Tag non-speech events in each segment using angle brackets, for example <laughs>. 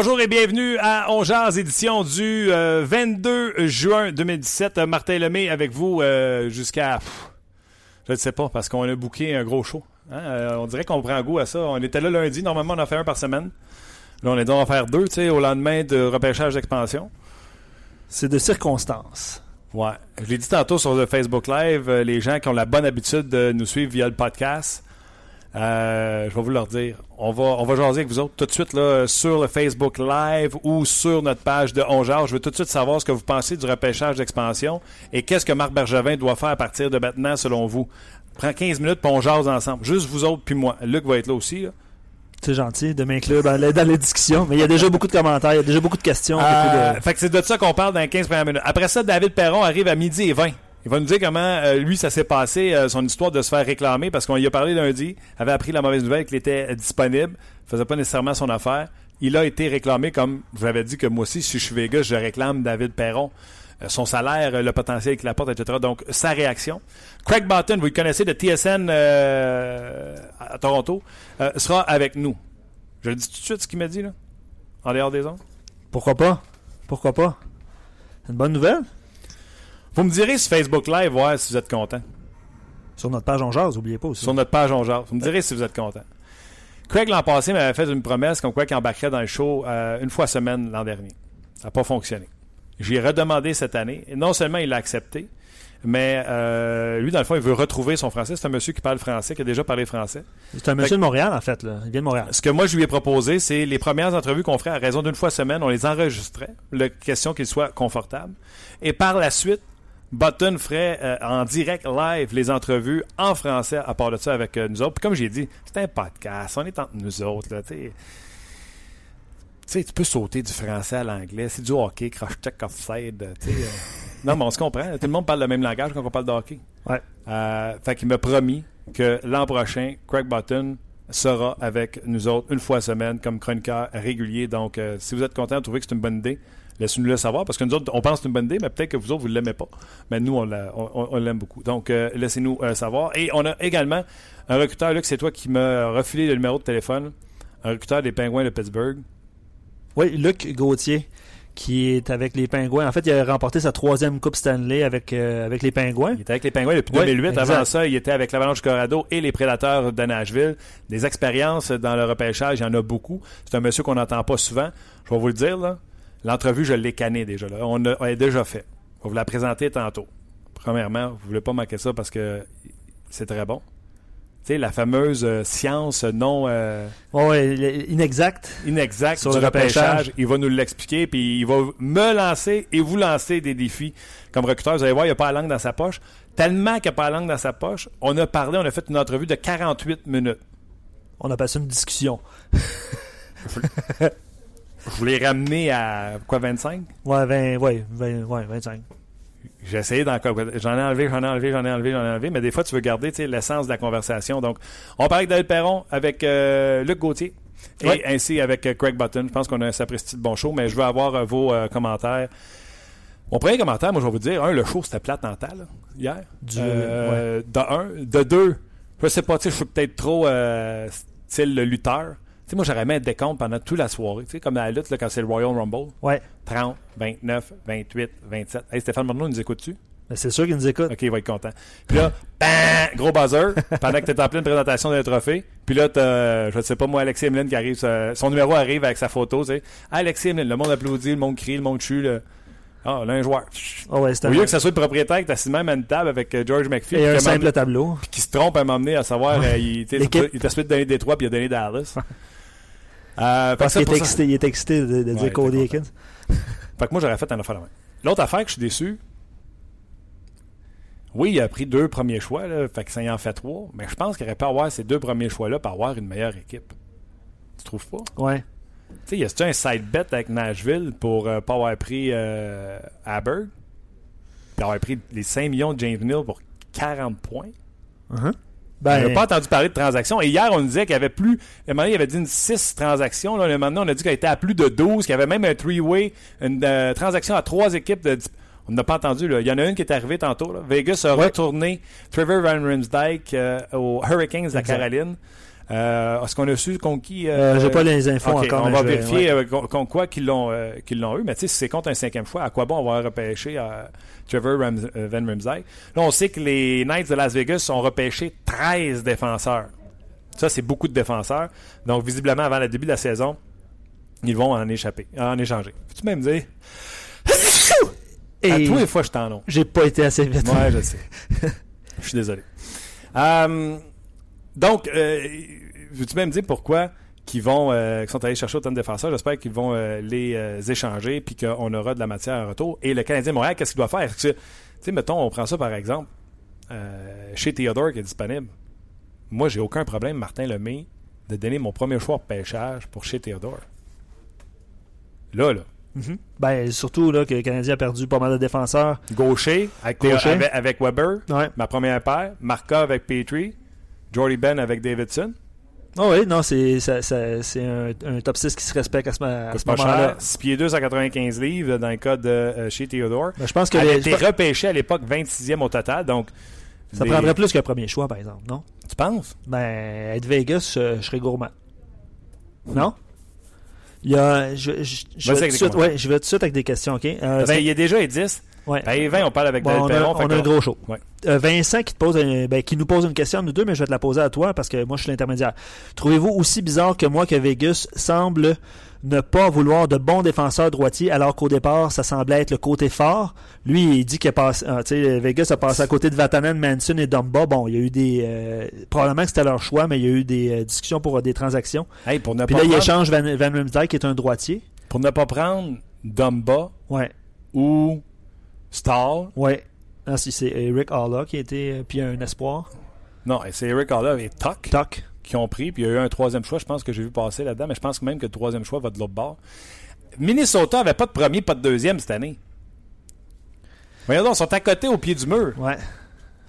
Bonjour et bienvenue à On édition du 22 euh, juin 2017. Euh, Martin Lemay avec vous euh, jusqu'à... Je ne sais pas, parce qu'on a booké un gros show. Hein. on dirait qu'on prend goût à ça. On était là lundi, normalement on en fait un par semaine. Là, on est donc en faire deux, tu sais, au lendemain de repêchage d'expansion. C'est de circonstances. Ouais. Je l'ai dit tantôt sur le Facebook Live, les gens qui ont la bonne habitude de nous suivre via le podcast, euh, je vais vous leur dire. On va, on va jaser avec vous autres tout de suite là, sur le Facebook Live ou sur notre page de Ongeard. Je veux tout de suite savoir ce que vous pensez du repêchage d'expansion et qu'est-ce que Marc Bergevin doit faire à partir de maintenant selon vous. Prends 15 minutes pour on jase ensemble. Juste vous autres puis moi. Luc va être là aussi. C'est gentil de m'inclure dans, les, dans les discussions. Mais il y a déjà beaucoup de commentaires, il y a déjà beaucoup de questions. Euh, fait que c'est de ça qu'on parle dans les 15 premières minutes. Après ça, David Perron arrive à midi et 20. Il va nous dire comment, euh, lui, ça s'est passé, euh, son histoire de se faire réclamer, parce qu'on y a parlé lundi, avait appris la mauvaise nouvelle qu'il était disponible, faisait pas nécessairement son affaire. Il a été réclamé, comme vous avez dit que moi aussi, si je suis Vegas, je réclame David Perron. Euh, son salaire, le potentiel qu'il apporte, etc. Donc, sa réaction. Craig Barton, vous le connaissez de TSN à Toronto, sera avec nous. Je le dis tout de suite ce qu'il m'a dit, là, en dehors des ondes. Pourquoi pas? Pourquoi pas? C'est une bonne nouvelle? Vous me direz sur Facebook Live, ouais, si vous êtes content. Sur notre page On Jase, n'oubliez pas aussi. Sur notre page On Jase. Vous me direz si vous êtes content. Craig, l'an passé, m'avait fait une promesse comme quoi qu'il embarquerait dans le show euh, une fois semaine l'an dernier. Ça n'a pas fonctionné. J'ai redemandé cette année. Et non seulement il l'a accepté, mais euh, lui, dans le fond, il veut retrouver son français. C'est un monsieur qui parle français, qui a déjà parlé français. C'est un monsieur de Montréal, en fait. Là. Il vient de Montréal. Ce que moi, je lui ai proposé, c'est les premières entrevues qu'on ferait à raison d'une fois semaine, on les enregistrait. La question qu'il soit confortable. Et par la suite, Button ferait euh, en direct live les entrevues en français à part de ça avec euh, nous autres. Puis comme j'ai dit, c'est un podcast, on est entre nous autres. Là, tu sais, tu peux sauter du français à l'anglais. C'est du hockey, crash check offside. Euh, <laughs> non, mais on se comprend. Tout le monde parle le même langage quand on parle de hockey. Ouais. fait qu'il m'a promis que l'an prochain, Craig Button sera avec nous autres une fois semaine comme chroniqueur régulier. Donc, si vous êtes content de trouver que c'est une bonne idée, Laissez-nous le savoir parce que nous autres, on pense que c'est une bonne idée, mais peut-être que vous autres, vous ne l'aimez pas. Mais nous, on, l'aime beaucoup. Donc, euh, laissez-nous euh, savoir. Et on a également un recruteur, Luc, c'est toi qui m'as refilé le numéro de téléphone. Un recruteur des Pingouins de Pittsburgh. Oui, Luc Gauthier qui est avec les Pingouins. En fait, il a remporté sa troisième Coupe Stanley avec, euh, avec les Pingouins. Il était avec les Pingouins depuis 2008. Avant ça, il était avec l'Avalanche Colorado et les Prédateurs de Nashville. Des expériences dans le repêchage, il y en a beaucoup. C'est un monsieur qu'on n'entend pas souvent. Je vais vous le dire, là. L'entrevue, je l'ai canné déjà. Là. On, a, déjà fait. On va vous la présenter tantôt. Premièrement, vous ne voulez pas manquer ça parce que c'est très bon. Tu sais, la fameuse euh, science non... Euh, oui, inexacte. Inexacte sur le repêchage. Il va nous l'expliquer, puis il va me lancer et vous lancer des défis. Comme recruteur, vous allez voir, il n'y a pas la langue dans sa poche. Tellement qu'il n'y a pas la langue dans sa poche, on a parlé, on a fait une entrevue de 48 minutes. On a passé une discussion. <laughs> Je voulais ramener à quoi, 25? Ouais, 20, ouais, 20, ouais 25. J'ai essayé d'en J'en ai enlevé, j'en ai enlevé, j'en ai enlevé, j'en ai enlevé, mais des fois, tu veux garder l'essence de la conversation. Donc, on parle avec David Perron, avec euh, Luc Gauthier et ainsi avec euh, Craig Button. Je pense qu'on a un sapristi de bon show, mais je veux avoir euh, vos commentaires. Mon premier commentaire, moi, je vais vous dire, un, le show, c'était plate en temps, hier. Du, De un. De deux, je sais pas, je suis peut-être trop style le lutteur sais, moi, j'aurais mis des comptes pendant toute la soirée. Tu sais, comme la lutte, là, quand c'est le Royal Rumble. Ouais. 30, 29, 28, 27. Hey, Stéphane Morneau nous écoute-tu? Ben, c'est sûr qu'il nous écoute. OK, il va être content. Puis là, <laughs> bang, gros buzzer, pendant que tu es en pleine présentation d'un trophée. Puis là, t'as, je ne sais pas moi, Alexis Emeline qui arrive, son numéro arrive avec sa photo. Tu sais. Alexis Emeline, le monde applaudit, le monde crie, le monde chue. Là. Ah, là, un joueur. Oh ouais, Au lieu que ce soit le propriétaire qui assis même à une table avec euh, George McPhee. Et un simple tableau. Puis qui se trompe à m'emmener à savoir, euh, il, il, il t'a donner Détroit puis il a donné Dallas. <laughs> Euh, Parce qu'il est, excité, il est excité de, dire Cody Akins. fait que moi, j'aurais fait un affaire la. L'autre affaire que je suis déçu, Oui, il a pris deux premiers choix, là, fait que ça y en fait trois. Mais je pense qu'il aurait pu avoir ces deux premiers choix-là pour avoir une meilleure équipe. Tu trouves pas? Ouais. Tu sais, y a-tu un side bet avec Nashville pour euh, pas avoir pris euh, Aberg? Puis avoir pris les 5 millions de James Neal pour 40 points? Uh-huh. On Ben, n'a pas entendu parler de transactions. Et hier, on nous disait qu'il y avait plus. Un moment il avait dit une 6 transactions. Là, Le maintenant, on a dit qu'elle était à plus de 12, qu'il y avait même un three-way, une euh, transaction à trois équipes. De... On n'a pas entendu. Là. Il y en a une qui est arrivée tantôt. là. Vegas a Ouais. retourné Trevor Van Riemsdyk euh, aux Hurricanes de la. Caroline. Euh, Est-ce qu'on a su contre qui euh, j'ai pas les infos encore. on va vérifier ouais. euh, contre quoi qu'ils l'ont euh, qu'ils l'ont eu. Mais tu sais, si c'est contre un cinquième fois, à quoi bon avoir repêché euh, Trevor Ram- euh, Van Riemsdyk? Là, on sait que les Knights de Las Vegas ont repêché 13 défenseurs. Ça, c'est beaucoup de défenseurs. Donc, visiblement, avant le début de la saison, ils vont en échapper, en échanger. Peux-tu même dire? À tous les fois, je t'en ai. j'ai pas été assez vite. Ouais, je sais. Je suis désolé. <laughs> Euh, donc, euh, veux-tu même dire pourquoi qu'ils vont, euh, sont allés chercher autant de défenseurs? J'espère qu'ils vont euh, les euh, échanger puis qu'on aura de la matière en retour. Et le Canadien Montréal, qu'est-ce qu'il doit faire? Tu sais- mettons, on prend ça par exemple. euh, chez Theodore qui est disponible. Moi, j'ai aucun problème, Martin Lemay, de donner mon premier choix de pêchage pour chez Theodore. Là, là. Mhm. Ben, surtout là, que le Canadien a perdu pas mal de défenseurs. Gaucher, avec, Gaucher. avec, avec Weber, Ouais. ma première paire. Marca avec Petrie. Jordy Ben avec Davidson? Oh oui, non, c'est ça- ça- c'est un, un top 6 qui se respecte à ce, à ce pas moment-là. cher. 6 pieds 2 à 95 livres dans le cas de euh, chez Theodore. Ben, je pense que Elle a les- été repêchée à l'époque 26e au total. Donc, ça prendrait plus qu'un premier choix, par exemple, non? Tu penses? Ben, être Vegas, je, je serais gourmand. Non? Il y a. Je, je, je vais tout de suite, ouais, je vais tout de suite avec des questions, OK? Euh, Parce Vin- qu'il y a déjà les 10. Ouais. Ben, les 20, on parle avec Bon, on a, Perron. on a un gros show. Ouais. Euh, Vincent qui, te pose un- ben, qui nous pose une question, nous deux, mais je vais te la poser à toi parce que moi je suis l'intermédiaire. Trouvez-vous aussi bizarre que moi que Vegas semble ne pas vouloir de bons défenseurs droitiers alors qu'au départ ça semblait être le côté fort? Lui il dit que Vegas a passé à côté de Vatanen, Manson et Dumba. Bon, il y a eu des... euh, probablement que c'était leur choix, mais il y a eu des euh, discussions pour euh, des transactions. Hey, pour, ne Puis pas là il prendre, échange Van, Van qui est un droitier. pour ne pas prendre Dumba Ouais, ou Stahl. ouais. Ah, si c'est Eric Halla qui était... euh, puis un espoir. Non, c'est Eric Haller et Tuck. Toc. qui ont pris, puis il y a eu un troisième choix, je pense que j'ai vu passer là-dedans, mais je pense même que le troisième choix va de l'autre bord. Minnesota avait pas de premier, pas de deuxième cette année. Voyons donc, ils sont à côté au pied du mur. Ouais.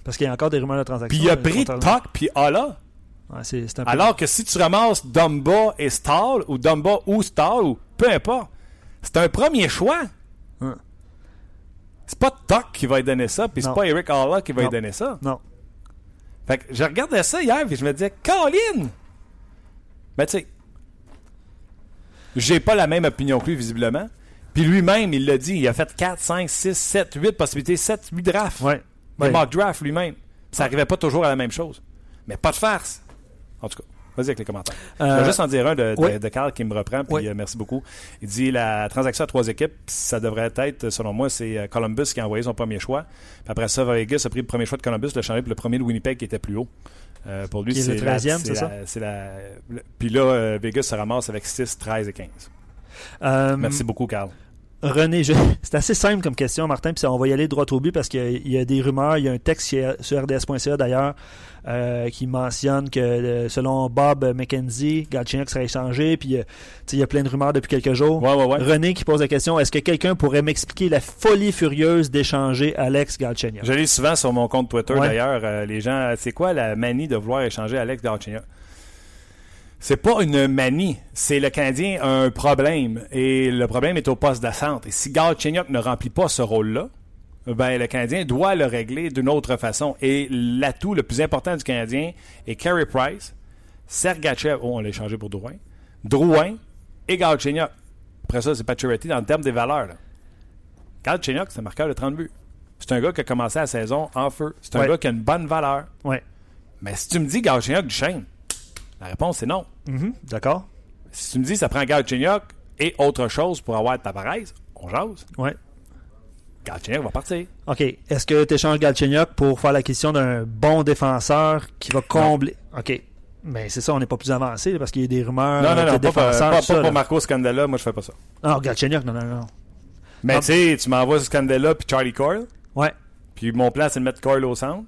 Parce qu'il y a encore des rumeurs de transactions. Puis il a euh, pris Tuck puis. Ouais, un peu... Alors que si tu ramasses Dumba et Stahl, ou Dumba ou Stahl, ou peu importe, c'est un premier choix. Hein. C'est pas Tuck qui va lui donner ça, puis c'est pas Eric Hala qui va lui donner ça. Non. Fait que je regardais ça hier, puis je me disais, Colin! Ben, tu sais, j'ai pas la même opinion que lui, visiblement. Puis lui-même, il l'a dit, il a fait 4, 5, 6, 7, 8 possibilités, 7, 8 drafts. Ouais. Des Ouais. mock drafts lui-même. Ça n'arrivait pas toujours à la même chose. Mais pas de farce. En tout cas, vas-y avec les commentaires. Je Euh, vais juste en dire un de, de Carl qui me reprend, puis euh, merci beaucoup. Il dit la transaction à trois équipes, ça devrait être, selon moi, c'est euh, Columbus qui a envoyé son premier choix. Puis après ça, Vegas a pris le premier choix de Columbus, l'a changé pour le premier de Winnipeg qui était plus haut. Euh, pour lui, c'est le la- 13e, c'est la- ça? c'est la- le- Puis là, Vegas se ramasse avec 6, 13 et 15. Euh, Merci beaucoup, Carl. René, je- <laughs> c'est assez simple comme question, Martin, puis on va y aller droit au but parce qu'il y a- il y a des rumeurs. Il y a un texte sur RDS.ca d'ailleurs euh, qui mentionne que euh, selon Bob McKenzie, Galchenyuk serait échangé, puis euh, il y a plein de rumeurs depuis quelques jours. Ouais, ouais, ouais. René qui pose la question est-ce que quelqu'un pourrait m'expliquer la folie furieuse d'échanger Alex Galchenyuk? Je lis souvent sur mon compte Twitter d'ailleurs, euh, les gens, c'est quoi la manie de vouloir échanger Alex Galchenyuk? C'est pas une manie, c'est le Canadien a un problème et le problème est au poste de centre. Et si Galchenyuk ne remplit pas ce rôle-là, ben le Canadien doit le régler d'une autre façon. Et l'atout le plus important du Canadien est Carey Price, Sergachev, oh on l'a échangé pour Drouin, Drouin et Galchenyuk. Après ça, c'est pas charity dans le terme des valeurs. Là. Galchenyuk, c'est un marqueur de 30 buts. C'est un gars qui a commencé la saison en feu. C'est un Ouais. gars qui a une bonne valeur. Ouais. Mais si tu me dis Galchenyuk du chêne, la réponse c'est non. Mhm, D'accord Si tu me dis ça prend Galchenyuk et autre chose pour avoir Tavares, on jase. Ouais. Galchenyuk va partir. OK. Est-ce que tu échanges Galchenyuk pour faire l'acquisition d'un bon défenseur qui va combler? OK. Mais c'est ça, on n'est pas plus avancé parce qu'il y a des rumeurs non, non, non, pas, pas- ça, pas pour. Marco Scandella, moi je fais pas ça. Non, Galchenyuk, non, non, non. Mais tu sais, tu m'envoies Scandella puis Charlie Coyle, Ouais. Puis mon plan, c'est de mettre Coyle au centre.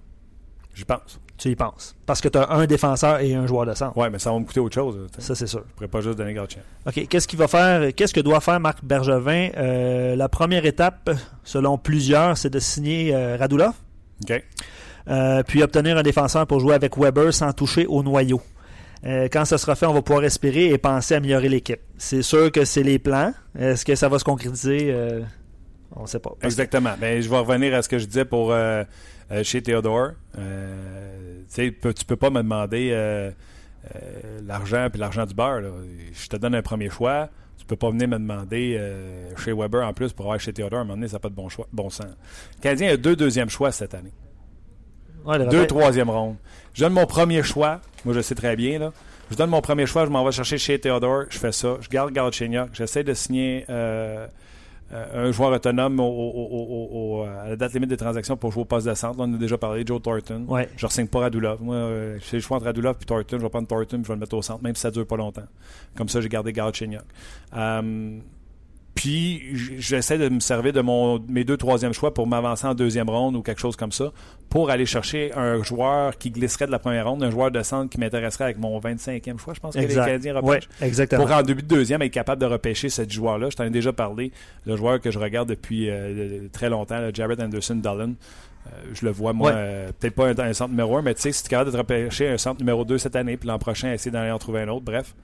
J'y pense. Tu y penses. Parce que tu as un défenseur et un joueur de centre. Ouais, mais ça va me coûter autre chose. Ça, c'est sûr. Je pourrais pas juste donner Galchenyuk. OK. Qu'est-ce qu'il va faire? Qu'est-ce que doit faire Marc Bergevin? Euh, la première étape, selon plusieurs, c'est de signer euh, Radulov. OK. Euh, puis obtenir un défenseur pour jouer avec Weber sans toucher au noyau. Euh, quand ça sera fait, on va pouvoir respirer et penser à améliorer l'équipe. C'est sûr que c'est les plans. Est-ce que ça va se concrétiser? On ne sait pas. Parce que- Exactement. Ben, je vais revenir à ce que je disais pour chez Théodore. Euh, tu peux- tu peux pas me demander euh, euh, l'argent puis l'argent du beurre. là. Je te donne un premier choix. Tu peux pas venir me demander euh, chez Weber en plus pour avoir chez Théodore. À un moment donné, ça n'a pas de bon, choix, bon sens. Le Canadien a deux deuxièmes choix cette année. Ouais, Deux rappel- troisième rondes. Je donne mon premier choix. Moi, je sais très bien. Là. Je donne mon premier choix. Je m'en vais chercher chez Theodore. Je fais ça. Je garde Galchenyuk. J'essaie de signer euh, euh, un joueur autonome au- au- au- au- au- à la date limite des transactions pour jouer au poste de centre. Là, on en a déjà parlé. Joe Thornton. Ouais. Je ne pas Radulov. Moi, euh, le choix entre Radulov et Thornton. Je vais prendre Thornton et je vais le mettre au centre, même si ça dure pas longtemps. Comme ça, j'ai gardé Galchenyuk. Euh, puis, j'essaie de me servir de mon, mes deux troisième choix pour m'avancer en deuxième ronde ou quelque chose comme ça, pour aller chercher un joueur qui glisserait de la première ronde, un joueur de centre qui m'intéresserait avec mon 25e choix, je pense que les. Canadiens Ouais, repêchent. exactement. Pour en début de deuxième être capable de repêcher ce joueur-là. Je t'en ai déjà parlé. Le joueur que je regarde depuis euh, très longtemps, le Jared Anderson Dolan. Euh, je le vois, moi, Ouais. euh, peut-être pas un, un centre numéro un, mais tu sais, si tu es capable de te repêcher un centre numéro 2 cette année, puis l'an prochain, essayer d'en aller en trouver un autre, bref.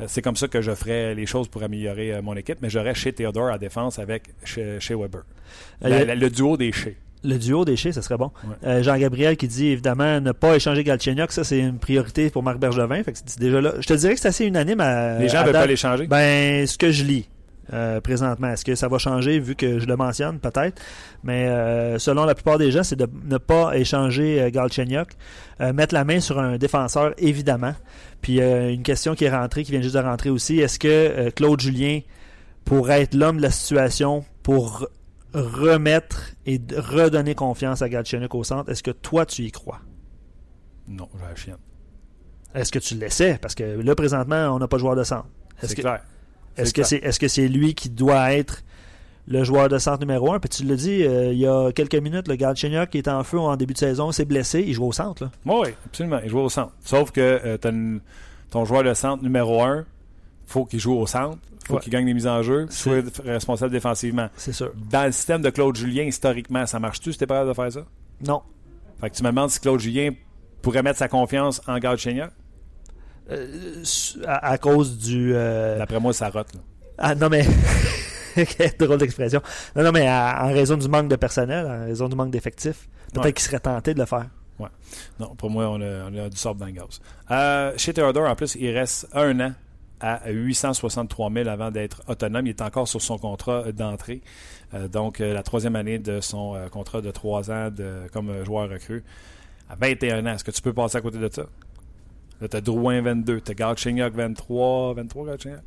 Euh, c'est comme ça que je ferais les choses pour améliorer euh, mon équipe, mais j'aurais chez Theodore à défense avec chez, chez Weber. La- Euh, la- le duo des chez. Le duo des ce serait bon. Ouais. Euh, Jean-Gabriel qui dit évidemment ne pas échanger Galchenyuk, ça c'est une priorité pour Marc Bergevin. Fait que c'est déjà là. Je te dirais que c'est assez unanime à. Les gens ne veulent pas les changer. Ben, ce que je lis euh, présentement, est-ce que ça va changer vu que je le mentionne? Peut-être Mais euh, selon la plupart des gens, c'est de ne pas échanger euh, Galchenyuk, Euh, mettre la main sur un défenseur évidemment. Puis une question qui est rentrée, qui vient juste de rentrer aussi, est-ce que Claude Julien pourrait être l'homme de la situation pour remettre et redonner confiance à Galchenyuk au centre? Est-ce que toi tu y crois? Non, j'ai la chienne. Est-ce que tu le laissais? Parce que là présentement, on n'a pas de joueur de centre. C'est que clair. Est-ce que c'est est-ce que c'est lui qui doit être le joueur de centre numéro un? Puis tu l'as dit euh, il y a quelques minutes, le Galchenyuk qui est en feu en début de saison, s'est blessé, il joue au centre. Là. Oui, absolument. Il joue au centre. Sauf que euh, une- ton joueur de centre numéro un, faut qu'il joue au centre, faut Ouais. qu'il gagne des mises en jeu, soit responsable défensivement. C'est sûr. Dans le système de Claude Julien, historiquement, ça marche-tu si t'es pas capable de faire ça? Non. Fait que tu me demandes si Claude Julien pourrait mettre sa confiance en Galchenyuk. Euh, su- à, à cause du. euh, D'après moi, ça rote. Là. Ah non mais. <laughs> Quelle drôle d'expression. Non, non, mais à- en raison du manque de personnel, en raison du manque d'effectifs, peut-être Ouais. qu'il serait tenté de le faire. Non, pour moi, on a, on a du sable dans le gaz. Euh, chez Theodore, en plus, il reste un an à 863 000 avant d'être autonome. Il est encore sur son contrat d'entrée. Euh, donc, euh, la troisième année de son euh, contrat de trois ans de, comme euh, joueur recru. À 21 ans, est-ce que tu peux passer à côté de ça? Là, tu as Drouin 22, tu as Galchenyuk 23, 23 Galchenyuk?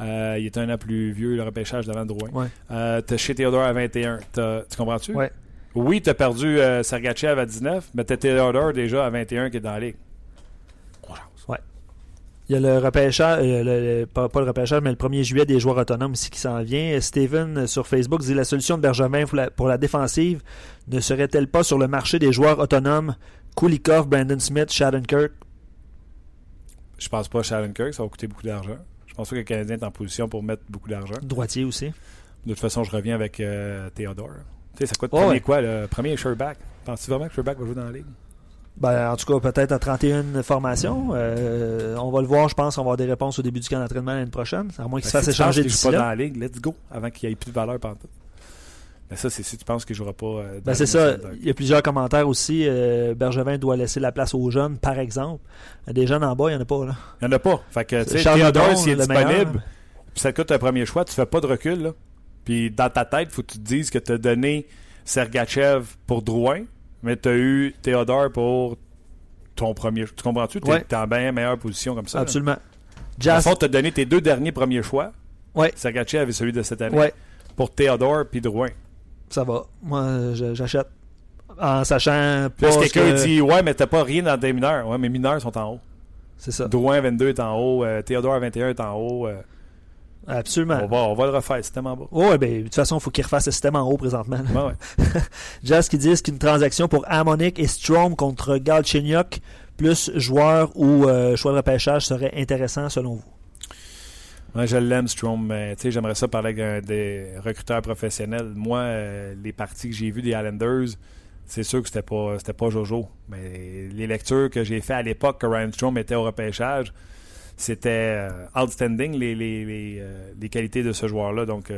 Euh, il est un an plus vieux, le repêchage d'avant Drouin. Ouais. Euh, tu as chez Theodore à 21. T'as- tu comprends-tu? Ouais. Oui, tu as perdu euh, Sergachev à 19, mais tu as Theodore déjà à 21 qui est dans la ligue. Il y a le repêchage, euh, le- le- pas, pas le repêchage, mais le 1er juillet des joueurs autonomes ici qui s'en vient. Steven euh, sur Facebook dit la solution de Bergevin pour la, pour la défensive ne serait-elle pas sur le marché des joueurs autonomes? Kulikov, Brandon Smith, Shattenkirk Je pense pas à Shattenkirk, ça va coûter beaucoup d'argent. Je pense pas que le Canadien est en position pour mettre beaucoup d'argent. droitier aussi. De toute façon, je reviens avec euh, Theodore. Tu sais, ça coûte Ouais, premier ouais. quoi? Le premier Sherback? Penses-tu vraiment que Sherback va jouer dans la ligue? Ben, en tout cas, peut-être à 31 formations. Euh, on va le voir, je pense. On va avoir des réponses au début du camp d'entraînement l'année prochaine. À moins qu'il se Ben, fasse tu penses échanger d'ici pas là. dans la ligue, let's go, avant qu'il n'y ait plus de valeur pendant tout. Mais ça, c'est si tu penses qu'il ne jouera pas. euh, Ben, c'est ça. Il y a plusieurs commentaires aussi. Euh, Bergevin doit laisser la place aux jeunes, par exemple. Des jeunes en bas, il n'y en a pas. Là. Il n'y en a pas. Fait que, tu sais, s'il est disponible, puis ça te coûte un premier choix, tu fais pas de recul, là. Puis dans ta tête, faut que tu te dises que tu as donné Sergachev pour Drouin, mais tu as eu Theodore pour ton premier. Tu comprends-tu? Tu es, Ouais. en bien meilleure position comme ça. Absolument. Jazz. fond, tu as donné tes deux derniers premiers choix, Ouais. Sergachev et celui de cette année, Ouais, pour Theodore puis Drouin. Ça va. Moi, j'achète. En sachant Puis là, pas. si ce quelqu'un que- dit Ouais, mais t'as pas rien dans tes mineurs. Ouais, mes mineurs sont en haut. C'est ça. Drouin 22 est en haut, euh, Theodore 21 est en haut. euh, Absolument. On va, on va le refaire, c'est tellement beau. Ouais, ben, de toute façon, il faut qu'il refasse le système en haut présentement. Ouais, ouais. <laughs> Jazz qui disent qu'une transaction pour Harmonic et Strom contre Galchenyuk plus joueur ou euh, choix de repêchage serait intéressant selon vous. Ouais, je l'aime, Strom, mais j'aimerais ça parler avec un des recruteurs professionnels. Moi, euh, les parties que j'ai vues des Islanders, c'est sûr que c'était pas c'était pas Jojo. Mais les lectures que j'ai fait à l'époque que Ryan Strom était au repêchage, c'était euh, outstanding les, les, les, euh, les qualités de ce joueur-là. Donc,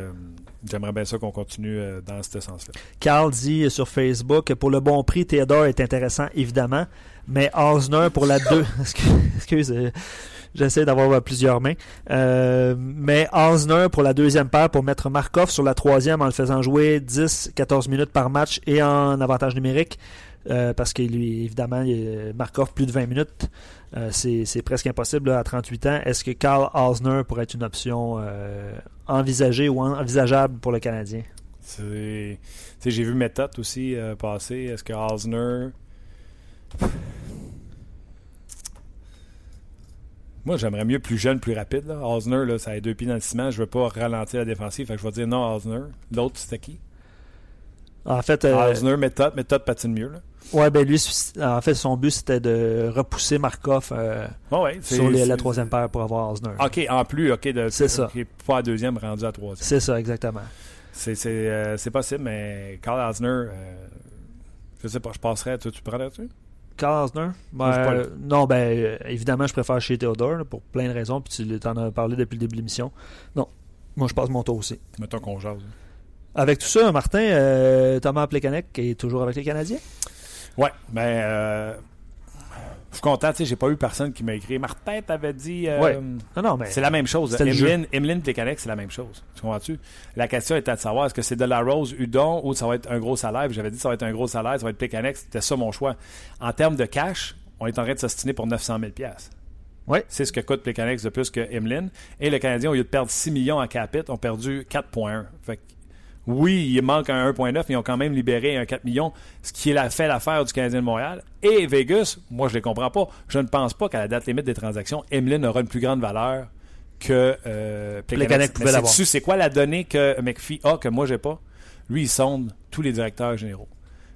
j'aimerais bien ça qu'on continue dans ce sens-là. Carl dit sur Facebook pour le bon prix, Theodore est intéressant, évidemment, mais Osner pour la 2. <laughs> Excuse, excuse, j'essaie d'avoir euh, plusieurs mains. Euh, mais Osner pour la deuxième paire pour mettre Markov sur la troisième en le faisant jouer 10-14 minutes par match et en avantage numérique. euh, parce que lui, évidemment, Markov plus de 20 minutes, c'est presque impossible à 38 ans. Est-ce que Carl Osner pourrait être une option envisagée ou envisageable pour le Canadien? J'ai vu Méthode aussi passer. Est-ce que Osner. Moi, j'aimerais mieux plus jeune, plus rapide. Là. Osner, là, ça a deux pieds dans le ciment. Je veux pas ralentir la défensive. Fait que je vais dire non, Osner. L'autre, c'était qui? En fait, euh, Osner, Méthode. Méthode patine mieux. Là. Ouais, ben lui, en fait, son but c'était de repousser Markov euh, ouais, sur les- la troisième paire pour avoir Osner. Ok, en plus, ok, de, C'est ça. ok, pas à deuxième, rendu à troisième. C'est ça, exactement. C'est c'est, euh, possible, mais Carl Osner, euh, je sais pas, je passerais. Tu, tu prendrais-tu? Carl Osner? Ben, euh, non, ben euh, évidemment, je préfère chez Theodore là, pour plein de raisons, puis tu en as parlé depuis le début de l'émission. Non, moi je passe mon tour aussi. Mettons qu'on jase. Avec tout ça, Martin, euh, Thomas Plekanec est toujours avec les Canadiens? Ouais, ben, euh, suis content, tu sais, j'ai pas eu personne qui m'a écrit. Martin, t'avais dit. euh, Ouais. Non, non, mais C'est la même chose. Emeline, Emeline Plekanec, c'est la même chose. Tu comprends-tu? La question était de savoir est-ce que c'est de la Rose, Udon ou ça va être un gros salaire? J'avais dit ça va être un gros salaire, ça va être Plekanec. C'était ça mon choix. En termes de cash, on est en train de s'ostiner pour 900 000 Ouais. C'est ce que coûte Plekanec de plus que Emeline. Et le Canadien, au lieu de perdre 6 millions en capit, ont perdu 4,1. Fait que, oui, il manque un 1,9, mais ils ont quand même libéré un 4 millions, ce qui est la, fait l'affaire du Canadien de Montréal. Et Vegas, moi, je ne les comprends pas. Je ne pense pas qu'à la date limite des transactions, Emeline aura une plus grande valeur que euh, Plekanec pouvait l'avoir. c'est quoi la donnée que McPhee a que moi, j'ai pas? Lui, il sonde tous les directeurs généraux.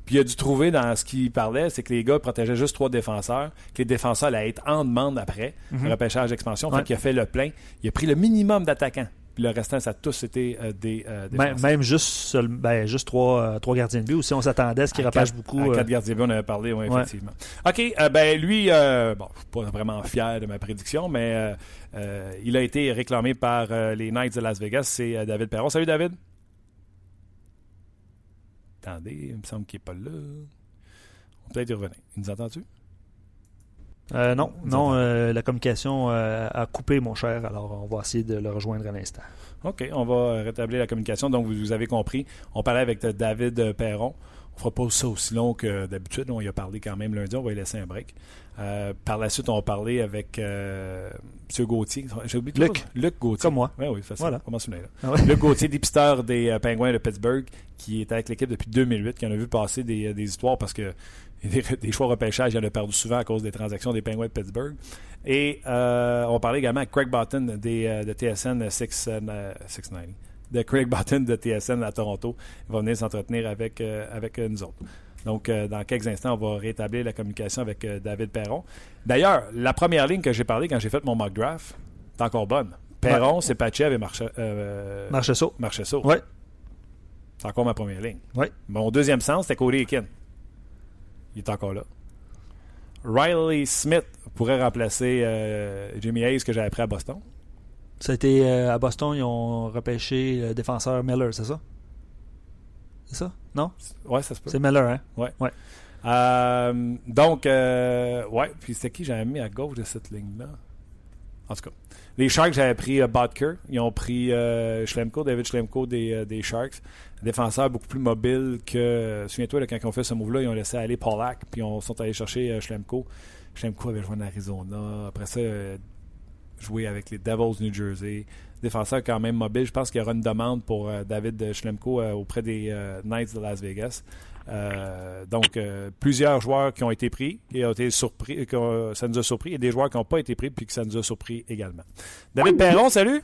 Puis il a dû trouver dans ce qu'il parlait, c'est que les gars protégeaient juste trois défenseurs, que les défenseurs allaient être en demande après, le repêchage d'expansion. Ouais. Fait qu'il a fait le plein. Il a pris le minimum d'attaquants. Puis le restant, ça a tous été euh, des euh, même, défenseurs. même juste, seul- ben, juste trois, euh, trois gardiens de but aussi, on s'attendait à ce qu'il repêche beaucoup. À quatre gardiens de but, on avait parlé, oui, Ouais. effectivement. OK, ben lui, euh, bon, je suis pas vraiment fier de ma prédiction, mais il a été réclamé par les Knights de Las Vegas. C'est David Perron. Salut, David. Attendez, il me semble qu'il n'est pas là. On peut peut-être y revenir. Il nous entend-tu? Euh, non, non, euh, la communication euh, a coupé, mon cher, alors on va essayer de le rejoindre à l'instant. OK, on va rétablir la communication. Donc, vous, vous avez compris, on parlait avec David Perron. On fera pas ça aussi long que d'habitude. On y a parlé quand même lundi. On va lui laisser un break. Par la suite, on va parler avec M. Gauthier. J'ai oublié de Luc. Luc Gauthier. Comme moi. Oui, oui, facile. Voilà. Comment là? Ah ouais? Luc Gauthier, dépisteur des Pingouins de Pittsburgh, qui est avec l'équipe depuis 2008, qui en a vu passer des, des histoires parce que <laughs> des, des choix repêchage, il en a perdu souvent à cause des transactions des Pingouins de Pittsburgh. Et euh, on va parler également avec Craig Button des, euh, de TSN 6, euh, 690. De Craig Button de TSN à Toronto. Il va venir s'entretenir avec, euh, avec nous autres. Donc, euh, dans quelques instants, on va rétablir la communication avec euh, David Perron. D'ailleurs, la première ligne que j'ai parlé quand j'ai fait mon mock draft, est encore bonne. Perron, c'est Pachev et Marche, euh, Marchesso. Marchesso. Ouais. C'est encore ma première ligne. Ouais. Mon deuxième sens, c'était Cody Eakin. Il est encore là. Riley Smith pourrait remplacer euh, Jimmy Hayes que j'avais pris à Boston. Été euh, à Boston, ils ont repêché le défenseur Miller, c'est ça? C'est ça? Non? Ouais, ça se peut. C'est Miller, hein? Euh, donc, euh, ouais. Puis c'était qui j'avais mis à gauche de cette ligne-là? En tout cas, les Sharks, j'avais pris euh, Bodker. Ils ont pris euh, Schlemko, David Schlemko des, euh, Sharks. Défenseur beaucoup plus mobile que. Souviens-toi, quand ils ont fait ce move-là, ils ont laissé aller Polak, puis ils sont allés chercher euh, Schlemko. Schlemko avait joué en Arizona. Après ça, euh, joué avec les Devils New Jersey. Défenseur quand même mobile. Je pense qu'il y aura une demande pour euh, David Schlemko euh, auprès des euh, Knights de Las Vegas. Donc, plusieurs joueurs qui ont été pris et ont été surpris, ça nous a surpris, et des joueurs qui n'ont pas été pris puis que ça nous a surpris également. David Perron, salut!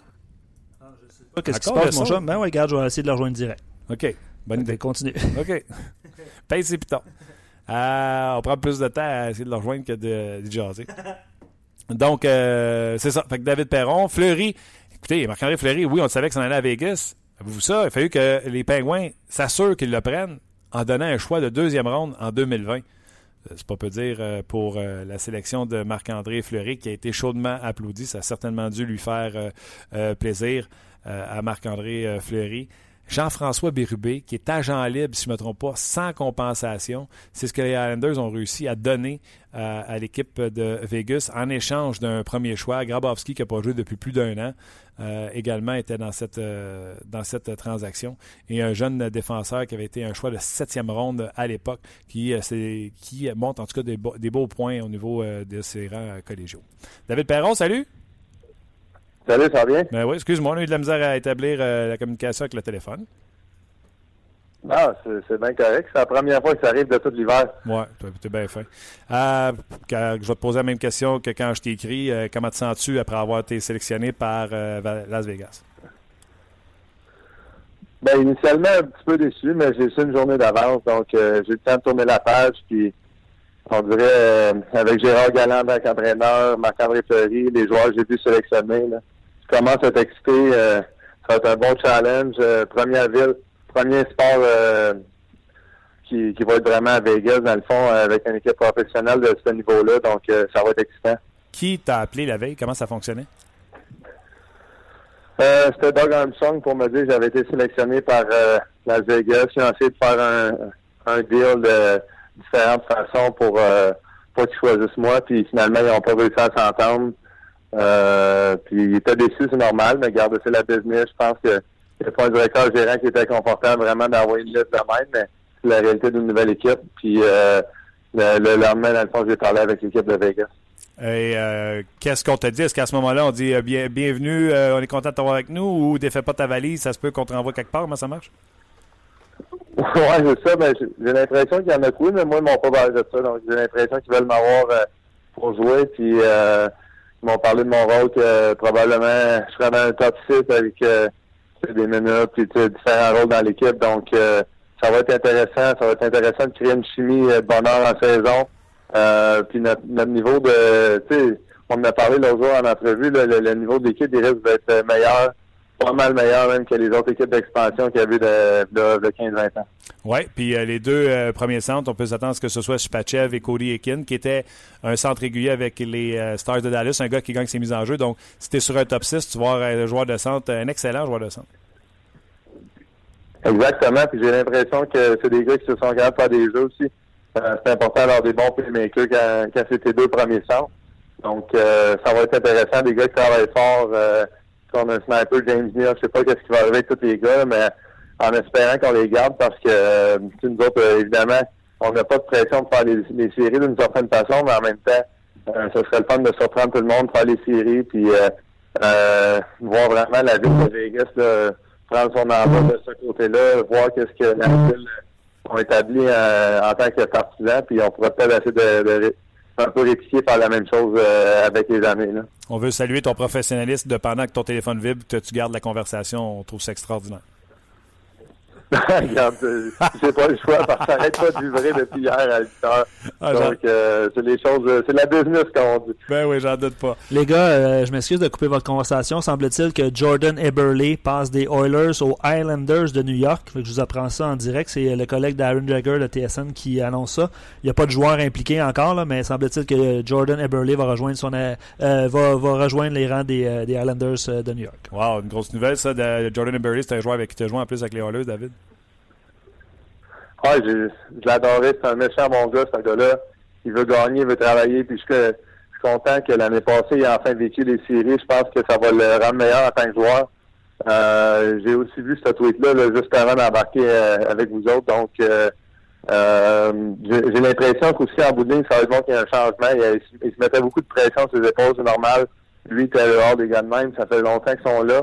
Qu'est-ce qui se passe, mon chat? Ben ouais, regarde, je vais essayer de le rejoindre direct. OK. Bonne idée. Continue. <laughs> OK. Paye ses pitons. Euh, on prend plus de temps à essayer de le rejoindre que de, de jaser. Donc, euh, c'est ça. Fait que David Perron, Fleury. Écoutez, Marc-André Fleury, oui, on savait que ça allait à Vegas. Avez-vous ça? Il a fallu que les Pingouins s'assurent qu'ils le prennent en donnant un choix de deuxième ronde en 2020. C'est pas peu dire pour la sélection de Marc-André Fleury qui a été chaudement applaudi. Ça a certainement dû lui faire plaisir à Marc-André Fleury. Jean-François Bérubé, qui est agent libre, si je ne me trompe pas, sans compensation. C'est ce que les Islanders ont réussi à donner à, l'équipe de Vegas en échange d'un premier choix. Grabowski, qui n'a pas joué depuis plus d'un an, euh, également était dans cette, euh, dans cette transaction. Et un jeune défenseur qui avait été un choix de septième ronde à l'époque, qui, euh, montre en tout cas des, des beaux points au niveau de ses rangs collégiaux. David Perron, salut! Salut, ça va bien? Ben oui, excuse-moi, on a eu de la misère à établir euh, la communication avec le téléphone. Ah, c'est bien correct. C'est la première fois que ça arrive de tout l'hiver. Oui, tu es bien fin. Euh, je vais te poser la même question que quand je t'ai écrit. Euh, comment te sens-tu après avoir été sélectionné par Las Vegas? Ben, initialement, un petit peu déçu, mais j'ai su une journée d'avance. Donc, j'ai eu le temps de tourner la page. Puis, on dirait, avec Gérard Galland, entraîneur, Marc-André Fleury, les joueurs que j'ai pu sélectionner, là, je commence à être excité. Euh, ça va être un bon challenge. Euh, première ville, premier sport euh, qui, qui va être vraiment à Vegas, dans le fond, avec une équipe professionnelle de ce niveau-là. Donc, ça va être excitant. Qui t'a appelé la veille? Comment ça fonctionnait? C'était Doug Armstrong pour me dire que j'avais été sélectionné par Las Vegas. Ils ont essayé de faire un, un deal de différentes façons pour, pour qu'ils choisissent moi. Puis finalement, ils n'ont pas réussi à s'entendre. Euh, puis il était déçu, c'est normal, mais garde, c'est la business. Je pense que pas un directeur gérant qui était confortable vraiment d'avoir une liste de même, mais c'est la réalité d'une nouvelle équipe. Puis euh, le, lendemain, dans le fond, j'ai parlé avec l'équipe de Vegas. Et euh, qu'est-ce qu'on te dit? Est-ce qu'à ce, moment-là, on dit bien, bienvenue, on est content de t'avoir avec nous ou défais pas ta valise, ça se peut qu'on te renvoie quelque part? Comment ça marche? <laughs> Oui, c'est ça. mais j'ai l'impression qu'il y en a beaucoup, mais moi, ils m'ont pas parlé de ça. Donc, j'ai l'impression qu'ils veulent m'avoir pour jouer. Puis, ils m'ont parlé de mon rôle que probablement je serais dans un top 6 avec euh, des minutes et différents rôles dans l'équipe. Donc euh, ça va être intéressant. Ça va être intéressant de créer une chimie euh, de bonheur en saison. puis notre, niveau de tu sais, on en a parlé l'autre jour en entrevue, le, niveau de l'équipe risque d'être meilleur pas mal meilleur même que les autres équipes d'expansion qu'il y avait de, de, 15-20 ans. Oui, puis euh, les deux euh, premiers centres, on peut s'attendre à ce que ce soit Spachev et Cody Ekin, qui était un centre régulier avec les euh, Stars de Dallas, un gars qui gagne ses mises en jeu. Donc, si tu es sur un top 6, tu vas avoir un joueur de centre, un excellent joueur de centre. Exactement, puis j'ai l'impression que c'est des gars qui se sont capables de faire des jeux aussi. c'est important d'avoir des bons playmakers quand, quand c'est tes deux premiers centres. Donc, ça va être intéressant, des gars qui travaillent fort on a un sniper James Neal, je sais pas qu'est-ce qui va arriver avec tous les gars, mais en espérant qu'on les garde parce que euh, nous autres, euh, évidemment, on n'a pas de pression de faire les, séries d'une certaine façon, mais en même temps, euh, ce serait le fun de surprendre tout le monde, faire les séries, puis euh, voir vraiment la ville de Vegas prendre son envol de ce côté-là, voir qu'est-ce que la ville ont établi en tant que partisan, puis on pourrait peut-être essayer de un peu la même chose euh, avec les années. Là. On veut saluer ton professionnalisme de pendant que ton téléphone vibre, que tu gardes la conversation. On trouve ça extraordinaire. <laughs> Regarde, euh, j'ai pas le choix parce que ça n'arrête pas de vibrer depuis hier à 8 heures. Ah, Donc, euh, c'est les choses, euh, c'est la business qu'on dit. Ben oui, j'en doute pas. Les gars, je m'excuse de couper votre conversation. Semble-t-il que Jordan Eberle passe des Oilers aux Islanders de New York. je vous apprends ça en direct. C'est le collègue d'Aaron Jagger de TSN qui annonce ça. Il n'y a pas de joueur impliqué encore, là, mais semble-t-il que Jordan Eberle va rejoindre son va, va rejoindre les rangs des, des Islanders de New York. Wow, une grosse nouvelle ça. De Jordan Eberle, c'est un joueur avec qui tu as joué en plus avec les Oilers, David. Je, l'adorais. C'est un méchant bon gars, ce gars-là. Il veut gagner, il veut travailler. Puis je, suis content que l'année passée, il a enfin vécu les séries. Je pense que ça va le rendre meilleur en tant que joueur. Euh, j'ai aussi vu ce tweet-là juste avant d'embarquer euh, avec vous autres. Donc, euh, j'ai l'impression qu'aussi en bout de ligne, ça va être qu'il y ait un changement. Il, se mettait beaucoup de pression sur ses épaules, c'est normal. Lui, il était dehors des gars de même. Ça fait longtemps qu'ils sont là.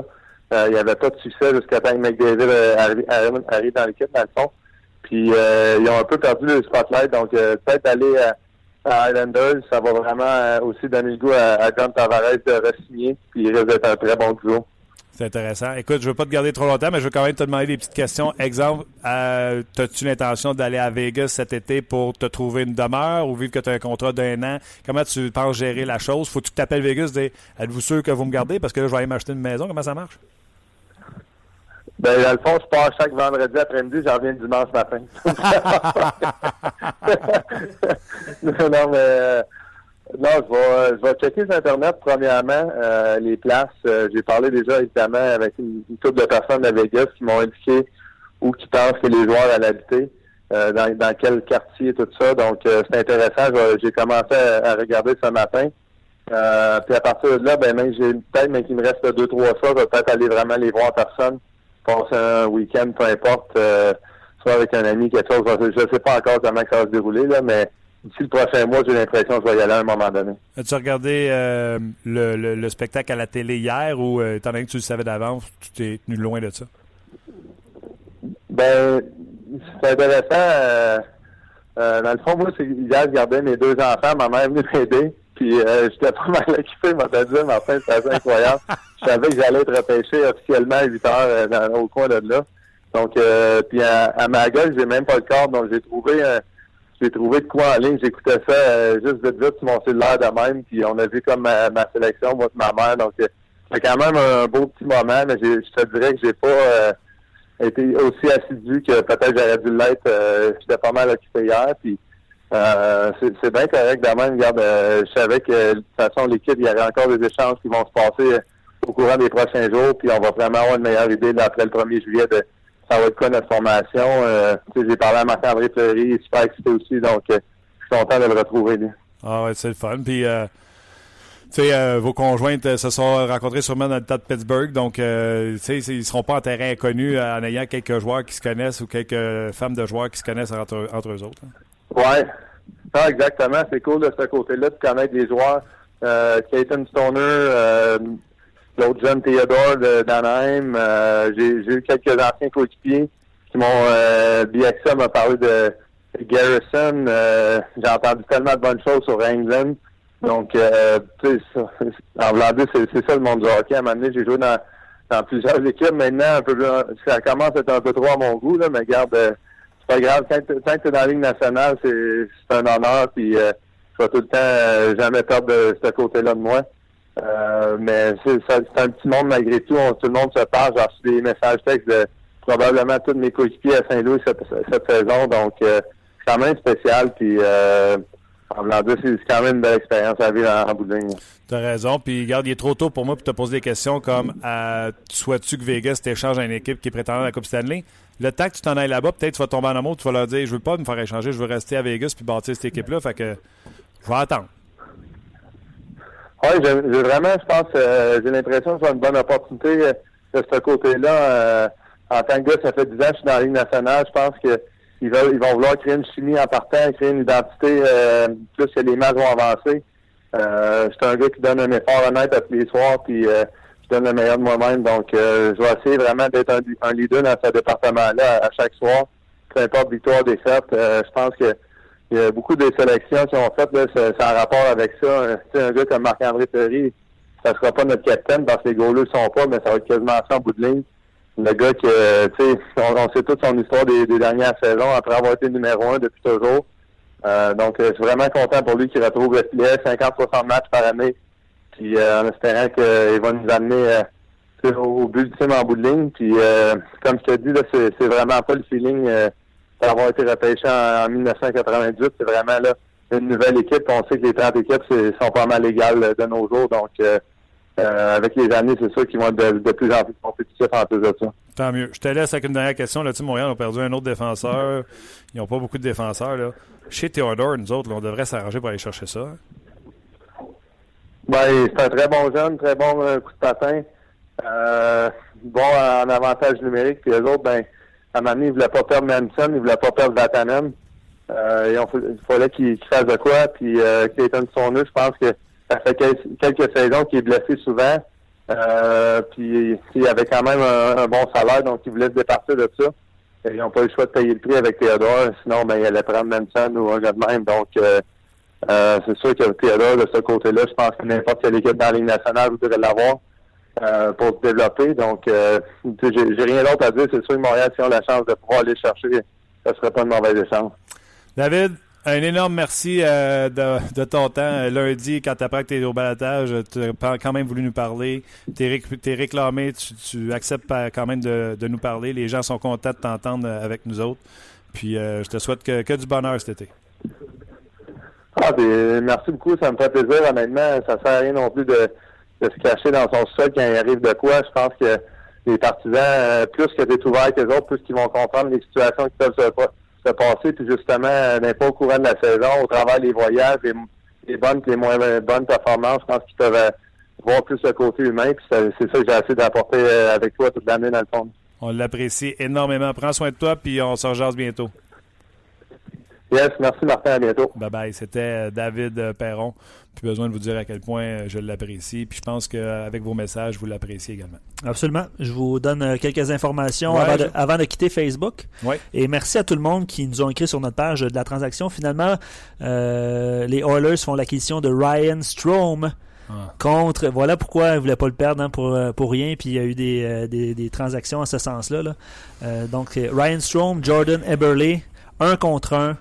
il n'y avait pas de succès jusqu'à temps que McDavid arrive, arrive dans l'équipe, dans le fond. Puis euh, ils ont un peu perdu le spotlight, donc euh, peut-être aller à, Islanders, ça va vraiment euh, aussi donner le goût à, John Tavares de re-signer, puis il risque d'être un très bon duo. C'est intéressant. Écoute, je veux pas te garder trop longtemps, mais je veux quand même te demander des petites questions. Exemple, euh, as-tu l'intention d'aller à Vegas cet été pour te trouver une demeure ou vu que tu as un contrat d'un an? Comment tu penses gérer la chose? Faut-tu que tu t'appelles Vegas et êtes-vous sûr que vous me gardez? Parce que là, je vais aller m'acheter une maison. Comment ça marche? Ben, dans le fond, je pars chaque vendredi après-midi, j'en reviens dimanche matin. <laughs> non, mais euh, non, je vais, je vais checker sur Internet, premièrement, euh, les places. Euh, j'ai parlé déjà, évidemment, avec une, couple de personnes de Vegas qui m'ont indiqué où qui pensent que les joueurs allaient habiter, euh, dans, quel quartier, tout ça. Donc, c'est intéressant. J'ai commencé à, regarder ce matin. puis à partir de là, ben même j'ai une tête, mais qu'il me reste deux, trois fois, je vais peut-être aller vraiment les voir en personne, passer un week-end, peu importe, soit avec un ami, quelque chose. Je ne sais pas encore comment ça va se dérouler, là, mais d'ici le prochain mois, j'ai l'impression que je vais y aller à un moment donné. As-tu regardé euh, le, le, spectacle à la télé hier ou, euh, étant donné que tu le savais d'avance, tu t'es tenu loin de ça? Ben, c'est intéressant. Euh, dans le fond, moi, hier, je gardais mes deux enfants. Ma mère est venue m'aider. Puis j'étais pas mal <laughs> occupé, m'a dit, mais enfin, c'était assez incroyable. <laughs> je savais que j'allais être repêché officiellement à 8 heures dans, au coin de là. Donc, puis à, à ma gueule, j'ai même pas le corps. Donc, j'ai trouvé un j'ai trouvé de quoi en ligne. J'écoutais ça euh, juste de vite sur mon cellulaire de même, puis on a vu comme ma, sélection, moi ma mère. Donc euh, c'est quand même un beau petit moment, mais je te dirais que j'ai pas euh, été aussi assidu que peut-être j'aurais dû l'être. J'étais pas mal occupé hier, puis c'est bien correct de. Regarde, je savais que de toute façon, l'équipe, il y aurait encore des échanges qui vont se passer au courant des prochains jours, puis on va vraiment avoir une meilleure idée après le 1er juillet de ça va être quoi notre formation. Euh, j'ai parlé à Marc-André Fleury, il est super excité aussi, donc euh, je suis content de le retrouver. Ah ouais, c'est le fun. Puis, euh, euh, vos conjointes se sont rencontrées sûrement dans le tas de Pittsburgh, donc, sais, ils seront pas en terrain inconnu en ayant quelques joueurs qui se connaissent ou quelques femmes de joueurs qui se connaissent entre, entre eux autres. Hein. Ouais, ah, exactement. C'est cool de ce côté-là de connaître des joueurs. Euh, Stoner, l'autre jeune Théodore d'Anaheim. Euh, j'ai eu quelques anciens coéquipiers qui m'ont... Euh, Biaxa m'a parlé de Garrison. Euh, j'ai entendu tellement de bonnes choses sur England. Donc, euh, en Vlandais, c'est ça le monde du hockey. À un moment donné, j'ai joué dans, dans plusieurs <laughs> équipes. Maintenant, un peu ça commence à être un peu trop à mon goût, là, mais garde, euh, c'est pas grave. Tant que tu es dans la Ligue nationale, c'est un honneur. Puis, euh, je vais tout le temps jamais perdre de ce côté-là de moi. Euh, mais c'est un petit monde malgré tout. tout le monde se parle. J'ai reçu des messages textes de probablement tous mes coéquipiers à Saint-Louis cette, saison. Donc, euh, c'est quand même spécial. Puis, euh, c'est quand même une belle expérience à vivre en, bout de ligne. Tu as raison. Puis, regarde, il est trop tôt pour moi pour te poser des questions comme euh, souhaites-tu que Vegas t'échange à une équipe qui est prétendante à la Coupe Stanley? Le temps que tu t'en ailles là-bas, peut-être tu vas tomber en amour, tu vas leur dire Je veux pas me faire échanger, je veux rester à Vegas puis bâtir cette équipe-là. Fait que je vais attendre. Oui, j'ai vraiment, je pense, euh, j'ai l'impression que c'est une bonne opportunité euh, de ce côté-là. Euh, en tant que gars, ça fait 10 ans que je suis dans la Ligue nationale. Je pense qu'ils ils vont vouloir créer une chimie en partant, créer une identité plus que les matchs vont avancer. Euh, un gars qui donne un effort honnête à tous les soirs, puis je donne le meilleur de moi-même. Donc, je vais essayer vraiment d'être un, leader dans ce département-là à, chaque soir. Peu importe victoire, défaite, je pense que il y a beaucoup de sélections qui ont fait, là, c'est en rapport avec ça. Un, un gars comme Marc-André Ferry, ça sera pas notre capitaine parce que les ne sont pas, mais ça va être quasiment ça en bout de ligne. Le gars qui, euh, tu sais, on, sait toute son histoire des, dernières saisons après avoir été numéro un depuis toujours. Euh, donc, euh, je suis vraiment content pour lui qu'il retrouve le filet, 50-60 matchs par année. Puis, en espérant qu'il va nous amener au but du en bout de ligne. Puis, comme je te dis, c'est vraiment pas le feeling avoir été repêché en, 1998, c'est vraiment là une nouvelle équipe. On sait que les 30 équipes sont pas mal égales de nos jours. Donc, euh, euh, avec les années, c'est sûr qu'ils vont être de, plus en plus compétitifs en plus de ça. Tant mieux. Je te laisse avec une dernière question. Là, tu Montréal a perdu un autre défenseur. Ils n'ont pas beaucoup de défenseurs. Là. Chez Theodore, nous autres, on devrait s'arranger pour aller chercher ça. Ben, c'est un très bon jeune, très bon euh, coup de patin. bon en avantage numérique. Puis les autres, ben, à un moment donné, il voulait pas perdre Manson, il voulait pas perdre Vatanen. Euh, il fallait qu'il fasse de quoi. Puis euh, Clayton Sonner, je pense que ça fait quelques, saisons qu'il est blessé souvent. Euh, puis il avait quand même un, bon salaire, donc il voulait se départir de ça. ils n'ont pas eu le choix de payer le prix avec Théodore, sinon ben, il allait prendre Manson ou un gars de même. Donc euh, euh, c'est sûr que Théodore, de ce côté-là, je pense que n'importe quelle équipe dans la Ligue nationale voudrait l'avoir. pour se développer. Donc, j'ai rien d'autre à dire. C'est sûr que Montréal, si on a la chance de pouvoir aller chercher, ce serait pas une mauvaise échange. David, un énorme merci de, ton temps. Lundi, quand tu que tu es au balatage, tu as quand même voulu nous parler. Tu es, réclamé, tu, acceptes quand même de, nous parler. Les gens sont contents de t'entendre avec nous autres. Puis je te souhaite que, que, du bonheur cet été. Ah, merci beaucoup. Ça me fait plaisir. Honnêtement, ça sert à rien non plus de, se cacher dans son sol quand il arrive de quoi. Je pense que les partisans, euh, plus que tu es ouvert que les autres, plus qu'ils vont comprendre les situations qui peuvent se, passer. Puis justement, euh, n'est pas au courant de la saison, au travers des voyages, les, bonnes et les moins bonnes performances, je pense qu'ils peuvent euh, voir plus le côté humain. Puis c'est ça que j'ai essayé d'apporter avec toi toute l'année dans le fond. On l'apprécie énormément. Prends soin de toi, puis on se rejase bientôt. Yes, merci Martin, à bientôt. Bye bye. C'était euh, David euh, Perron. Plus besoin de vous dire à quel point euh, je l'apprécie. Puis je pense qu'avec vos messages, vous l'appréciez également. Absolument. Je vous donne quelques informations avant, de, quitter Facebook. Ouais. Et merci à tout le monde qui nous ont écrit sur notre page de la transaction. Finalement, les Oilers font l'acquisition de Ryan Strom. Ah. Contre, voilà pourquoi ils ne voulaient pas le perdre hein, pour, pour rien. Puis il y a eu des, des, transactions en ce sens-là. Là. donc Ryan Strom, Jordan Eberle, un contre un.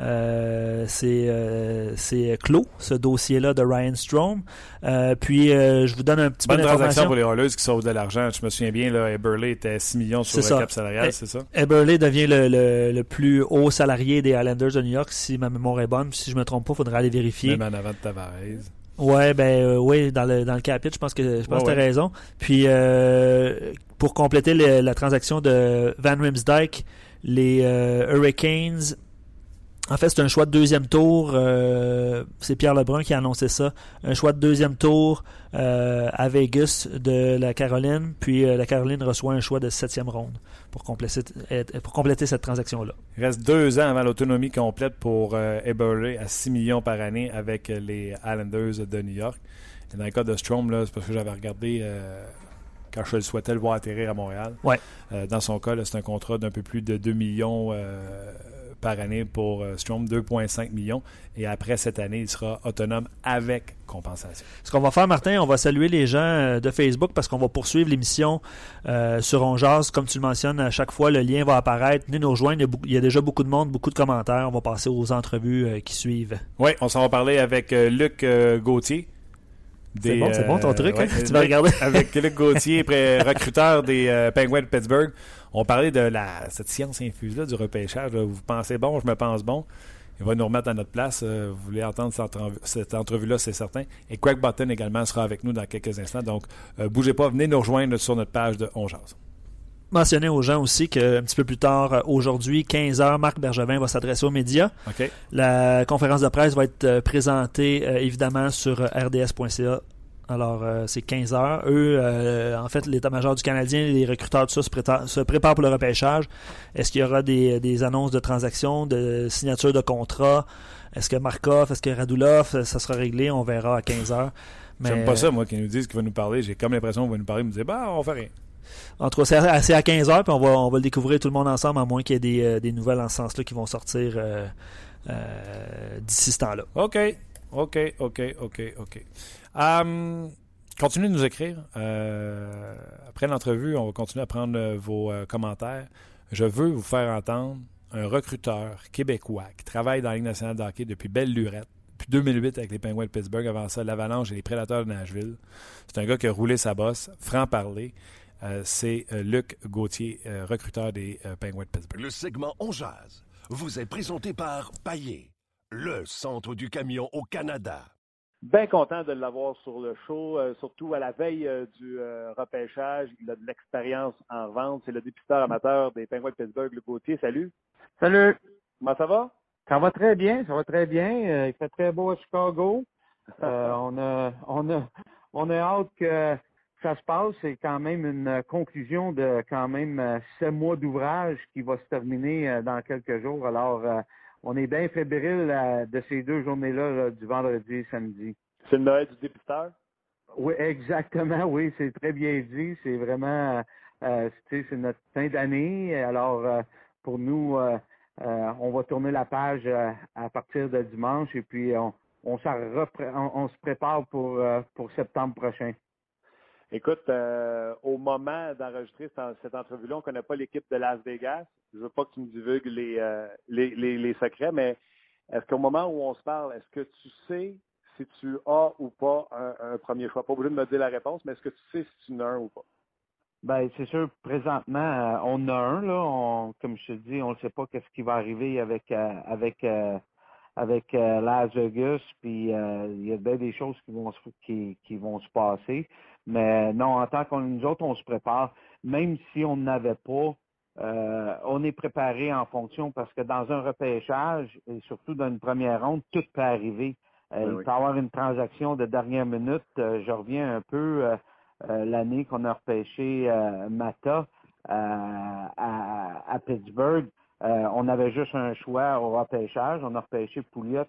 Euh, euh, c'est clos, ce dossier-là de Ryan Strom. Euh, puis, je vous donne un petit peu d'informations. transaction pour les Oilers qui sauvent de l'argent. Je me souviens bien, là, Eberle était 6 millions sur le cap salarial, c'est ça? Eberle devient le, le, plus haut salarié des Islanders de New York, si ma mémoire est bonne. Si je me trompe pas, il faudra aller vérifier. Même en avant de Tavares. Ouais, ben oui, dans le dans le capite, je pense que je pense tu as raison. Puis pour compléter la transaction de Van Rimsdijk, les Hurricanes en fait, c'est un choix de deuxième tour. Euh, c'est Pierre Lebrun qui a annoncé ça. Un choix de deuxième tour euh, à Vegas de la Caroline. Puis euh, la Caroline reçoit un choix de septième ronde pour compléter, pour compléter cette transaction-là. Il reste deux ans avant l'autonomie complète pour Eberle à 6 millions par année avec les Islanders de New York. Et dans le cas de Strom, c'est parce que j'avais regardé quand je le souhaitais le voir atterrir à Montréal. Ouais. dans son cas, c'est un contrat d'un peu plus de 2 millions par année pour euh, Strom, 2,5 millions. Et après cette année, il sera autonome avec compensation. Ce qu'on va faire, Martin, on va saluer les gens euh, de Facebook parce qu'on va poursuivre l'émission euh, sur Onjaz. Comme tu le mentionnes, à chaque fois, le lien va apparaître. Venez nous rejoindre. Il y a, déjà beaucoup de monde, beaucoup de commentaires. On va passer aux entrevues qui suivent. Oui, on s'en va parler avec Luc Gauthier. C'est bon, c'est bon ton truc, hein? tu vas regarder. avec Luc Gauthier, recruteur des Penguins de Pittsburgh. On parlait de la, cette science infuse-là du repêchage. Vous pensez bon, je me pense bon. Il va nous remettre à notre place. Euh, vous voulez entendre cette, entrevue-là, c'est certain. Et Craig Button également sera avec nous dans quelques instants. Donc, euh, bougez pas, venez nous rejoindre sur notre page de On mentionner aux gens aussi qu'un petit peu plus tard, euh, aujourd'hui, 15h, Marc Bergevin va s'adresser aux médias. La conférence de presse va être présentée évidemment sur rds.ca alors, euh, c'est 15 heures. Eux, euh, en fait, l'état-major du Canadien, les recruteurs, tout ça, se, préparent pour le repêchage. Est-ce qu'il y aura des, annonces de transactions, de signature de contrats? Est-ce que Markov, est-ce que Radulov, ça sera réglé? On verra à 15 heures. Mais... J'aime pas ça, moi, qu'ils nous disent qu'il va nous parler. J'ai comme l'impression qu'il va nous parler, me dire, bah, on fait rien. En tout cas, c'est à 15 heures, puis on va, on va le découvrir tout le monde ensemble, à moins qu'il y ait des, euh, des, nouvelles en ce sens-là qui vont sortir d'ici ce temps-là. OK. OK, OK, OK, OK. Um, continuez de nous écrire. Euh, après l'entrevue, on va continuer à prendre euh, vos euh, commentaires. Je veux vous faire entendre un recruteur québécois qui travaille dans la Ligue nationale de depuis belle lurette, depuis 2008 avec les Penguins de Pittsburgh, avant ça, l'Avalanche et les Prédateurs de Nashville. C'est un gars qui a roulé sa bosse, franc-parler. c'est Luc Gauthier, recruteur des Penguins de Pittsburgh. Le segment On Jazz vous est présenté par Paillé, le centre du camion au Canada. Bien content de l'avoir sur le show, euh, surtout à la veille euh, du euh, repêchage. Il a de l'expérience en vente. C'est le dépisteur amateur des Penguins de Pittsburgh, le Gauthier. Salut. Salut. Comment ça va? Ça va très bien, ça va très bien. il fait très beau à Chicago. <laughs> on a on a on a hâte que ça se passe. C'est quand même une conclusion de quand même sept mois d'ouvrage qui va se terminer dans quelques jours. Alors on est bien fébrile euh, de ces deux journées-là, du vendredi et samedi. C'est le Noël du dépisteur? Oui, exactement, oui, c'est très bien dit. C'est vraiment, euh, c'est notre fin d'année. Alors, euh, pour nous, on va tourner la page à partir de dimanche et puis on, on, se prépare pour, pour septembre prochain. Écoute, euh, au moment d'enregistrer cette, entrevue-là, on ne connaît pas l'équipe de Las Vegas. Je ne veux pas que tu me divulgues les, euh, les, secrets, mais est-ce qu'au moment où on se parle, est-ce que tu sais si tu as ou pas un, premier choix? Pas obligé de me dire la réponse, mais est-ce que tu sais si tu en as un ou pas? Ben, c'est sûr, présentement, euh, on a un, là. On, comme je te dis, on ne sait pas qu'est-ce qui va arriver avec avec avec Las Vegas, puis il y a bien des choses qui vont qui vont se passer. Mais non, en tant que nous autres, on se prépare. Même si on n'avait pas, on est préparé en fonction parce que dans un repêchage, et surtout dans une première ronde, tout peut arriver. il peut y avoir une transaction de dernière minute. je reviens un peu euh, l'année qu'on a repêché euh, Mata euh, à, Pittsburgh. on avait juste un choix au repêchage. On a repêché Pouliot,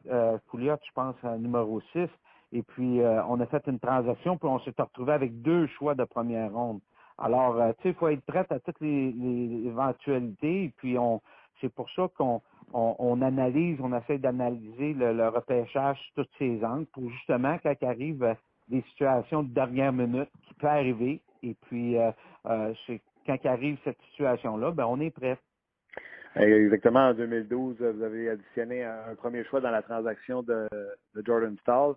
Pouliot je pense, numéro 6. Et puis, on a fait une transaction, puis on s'est retrouvé avec deux choix de première ronde. Alors, tu sais, il faut être prêt à toutes les, éventualités. Et puis, on, c'est pour ça qu'on on, analyse, on essaie d'analyser le, le, repêchage toutes ces angles pour justement, quand arrive des situations de dernière minute qui peut arriver. Et puis, euh, euh, quand arrive cette situation-là, ben, on est prêt. Exactement. En 2012, vous avez additionné un premier choix dans la transaction de, Jordan Stall.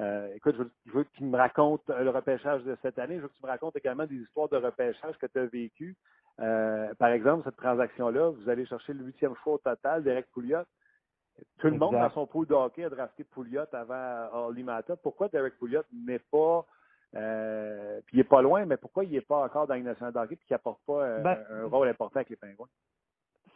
Euh, écoute, je veux, que tu me racontes le repêchage de cette année. Je veux que tu me racontes également des histoires de repêchage que tu as vécues. par exemple, cette transaction-là, vous allez chercher le huitième choix au total, Derek Pouliot. Tout le monde dans son pool de hockey a drafté Pouliot avant Oli Mata. Pourquoi Derek Pouliot n'est pas euh, puis il n'est pas loin, mais pourquoi il n'est pas encore dans une nationale hockey et qu'il n'apporte pas euh, ben, un rôle important avec les pingouins?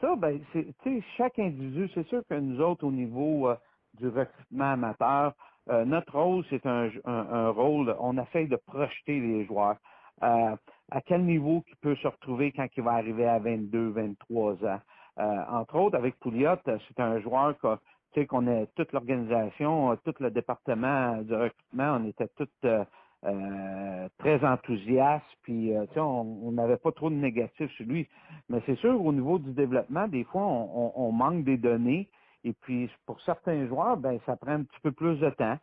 Ça, ben, c'est, chaque individu, c'est sûr que nous autres, au niveau euh, du recrutement amateur, notre rôle, c'est un, un, rôle, on essaye de projeter les joueurs. à quel niveau il peut se retrouver quand il va arriver à 22, 23 ans? Euh, entre autres, avec Pouliot, c'est un joueur que, qu'on est toute l'organisation, tout le département de recrutement, on était tous euh, euh, très enthousiastes, puis on n'avait pas trop de négatifs sur lui. Mais c'est sûr, au niveau du développement, des fois, on, manque des données, et puis pour certains joueurs, ben ça prend un petit peu plus de temps.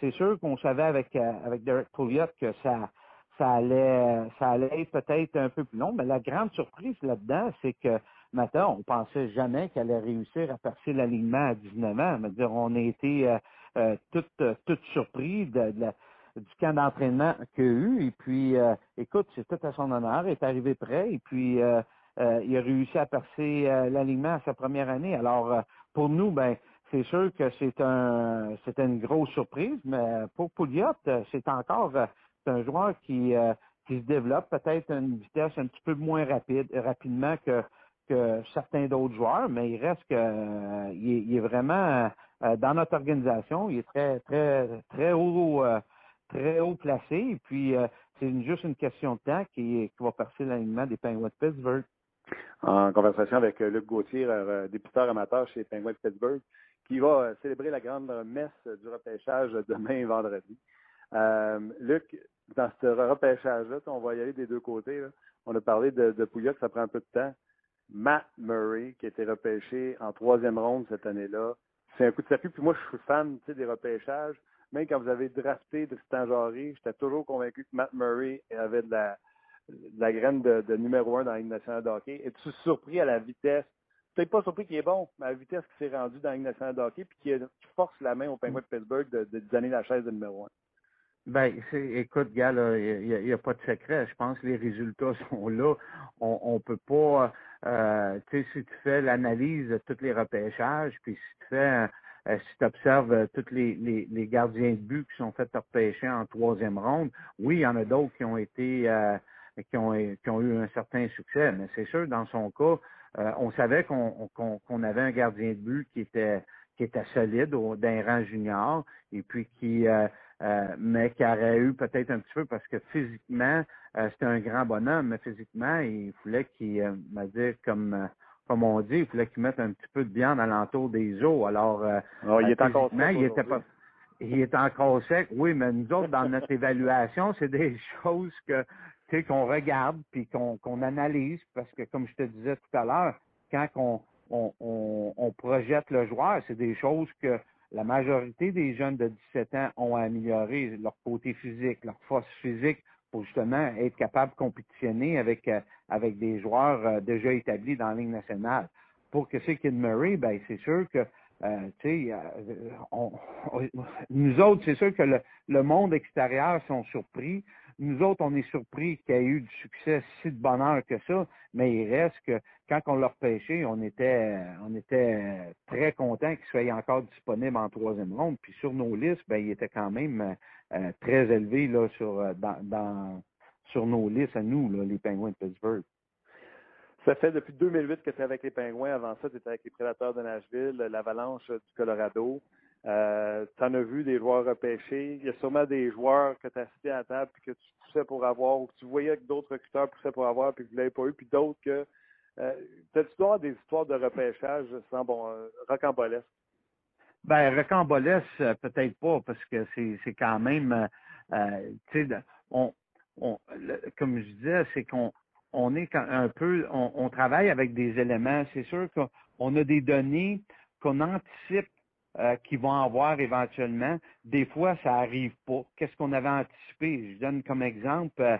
c'est sûr qu'on savait avec avec Derek Pouliot que ça ça allait ça allait peut-être un peu plus long, mais la grande surprise là-dedans, c'est que Maintenant, on pensait jamais qu'elle allait réussir à passer l'alignement à 19 ans. dire, on a été euh, euh, euh, tout surpris de, du camp d'entraînement qu'il a eu. Et puis, écoute, c'est tout à son honneur. Il est arrivé prêt. Et puis, il a réussi à passer l'alignement à sa première année. Alors, pour nous, ben, c'est sûr que c'est un, c'était une grosse surprise. Mais pour Pouliot, c'est encore un joueur qui, qui se développe peut-être à une vitesse un petit peu moins rapide, rapidement que que certains d'autres joueurs, mais il reste que euh, il, est, vraiment euh, dans notre organisation, il est très très très haut euh, très haut placé et puis c'est juste une question de temps qui, qui va passer l'alignement des Penguins de Pittsburgh. En conversation avec Luc Gauthier, député amateur chez Penguins de Pittsburgh, qui va célébrer la grande messe du repêchage <laughs> demain vendredi. Luc, dans ce repêchage-là, on va y aller des deux côtés. On a parlé de, de Pouilloc, ça prend un peu de temps. Matt Murray, qui a été repêché en troisième ronde cette année-là. C'est un coup de circuit. Puis moi, je suis fan des repêchages. Même quand vous avez drafté Tristan Jarry, j'étais toujours convaincu que Matt Murray avait de la, la graine de, numéro un dans la Ligue nationale de hockey. Es-tu surpris à la vitesse? Peut-être pas surpris qu'il est bon, mais à la vitesse qu'il s'est rendu dans la Ligue nationale de hockey puis qui, force la main au Penguin de Pittsburgh de, donner la chaise de numéro un. Ben, écoute, gars, il n'y a, pas de secret. Je pense que les résultats <laughs> sont là. On, on peut pas, euh, tu sais, si tu fais l'analyse de tous les repêchages, puis si tu fais, euh, si tu observes euh, tous les, les, gardiens de but qui sont faits repêcher en troisième ronde, oui, il y en a d'autres qui ont été, euh, qui ont, qui ont eu un certain succès. Mais c'est sûr, dans son cas, on savait qu'on avait un gardien de but qui était qui était solide au, d'un rang junior et puis qui euh, mais qui aurait eu peut-être un petit peu parce que physiquement, euh, c'était un grand bonhomme, mais physiquement, il fallait qu'il, euh, dire comme comme on dit, il fallait qu'il mette un petit peu de viande alentour des os. Alors, oh, il est encore sec. Il était pas, il est encore sec, oui, mais nous autres, dans notre <laughs> évaluation, c'est des <laughs> choses que qu'on regarde puis qu'on analyse parce que, comme je te disais tout à l'heure, quand on, on, projette le joueur, c'est des choses que la majorité des jeunes de 17 ans ont amélioré leur côté physique, leur force physique pour justement être capable de compétitionner avec, avec des joueurs déjà établis dans la Ligue nationale. Pour que c'est Kid Murray, ben c'est sûr que on, nous autres, c'est sûr que le, le monde extérieur sont surpris nous autres, on est surpris qu'il y ait eu du succès si de bonheur que ça, mais il reste que quand on l'a repêché, on était, très content qu'il soit encore disponible en troisième ronde. Puis sur nos listes, ben, il était quand même euh, très élevé là, sur, euh, sur nos listes à nous, les Penguins de Pittsburgh. Ça fait depuis 2008 que tu es avec les Pingouins. Avant ça, tu étais avec les Prédateurs de Nashville, l'Avalanche du Colorado. Euh, tu en as vu des joueurs repêchés. Il y a sûrement des joueurs que tu as cités à la table et que tu poussais pour avoir ou que tu voyais que d'autres recruteurs poussaient pour avoir puis que vous ne l'avez pas eu, puis d'autres que. Euh, T'as-tu droit des histoires de repêchage sans bon euh, rocambolesque? Ben, rocambolesque, euh, peut-être pas, parce que c'est quand même. Euh, tu sais, on, on, comme je disais, c'est qu'on on est un peu. On travaille avec des éléments. C'est sûr qu'on a des données qu'on anticipe euh, qu'ils vont avoir éventuellement. Des fois, ça arrive pas. Qu'est-ce qu'on avait anticipé? Je donne comme exemple, euh,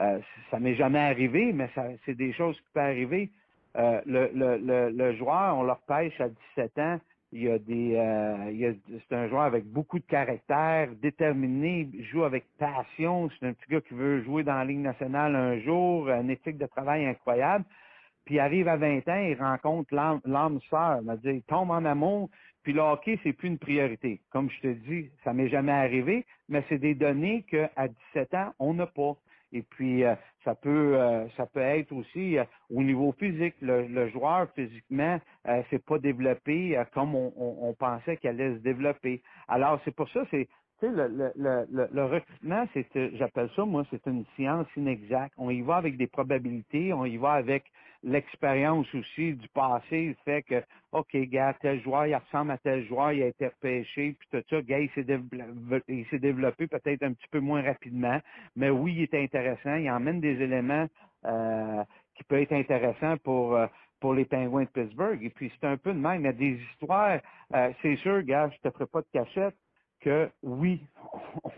euh, ça m'est jamais arrivé, mais c'est des choses qui peuvent arriver. Euh, le, le, le, joueur, on leur pêche à 17 ans. Il y a des, a, c'est un joueur avec beaucoup de caractère, déterminé, joue avec passion. C'est un petit gars qui veut jouer dans la Ligue nationale un jour, une éthique de travail incroyable. Puis il arrive à 20 ans, il rencontre l'âme sœur. Il tombe en amour, puis le hockey, c'est plus une priorité. Comme je te dis, ça m'est jamais arrivé, mais c'est des données qu'à 17 ans, on n'a pas. Et puis, euh, ça peut euh, ça peut être aussi euh, au niveau physique. Le, joueur, physiquement, c'est pas développé comme on, pensait qu'elle allait se développer. Alors, c'est pour ça, c'est le, le, le, le, recrutement, c'est, j'appelle ça, moi, c'est une science inexacte. On y va avec des probabilités, on y va avec l'expérience aussi du passé, fait que, OK, gars, tel joueur, il ressemble à tel joueur, il a été repêché, puis tout ça, gars, il s'est développé, peut-être un petit peu moins rapidement, mais oui, il est intéressant, il emmène des éléments euh, qui peuvent être intéressants pour euh, pour les Penguins de Pittsburgh. Et puis, c'est un peu de même. Il y a des histoires, euh, c'est sûr, gars, je te ferai pas de cachette, que oui, <laughs>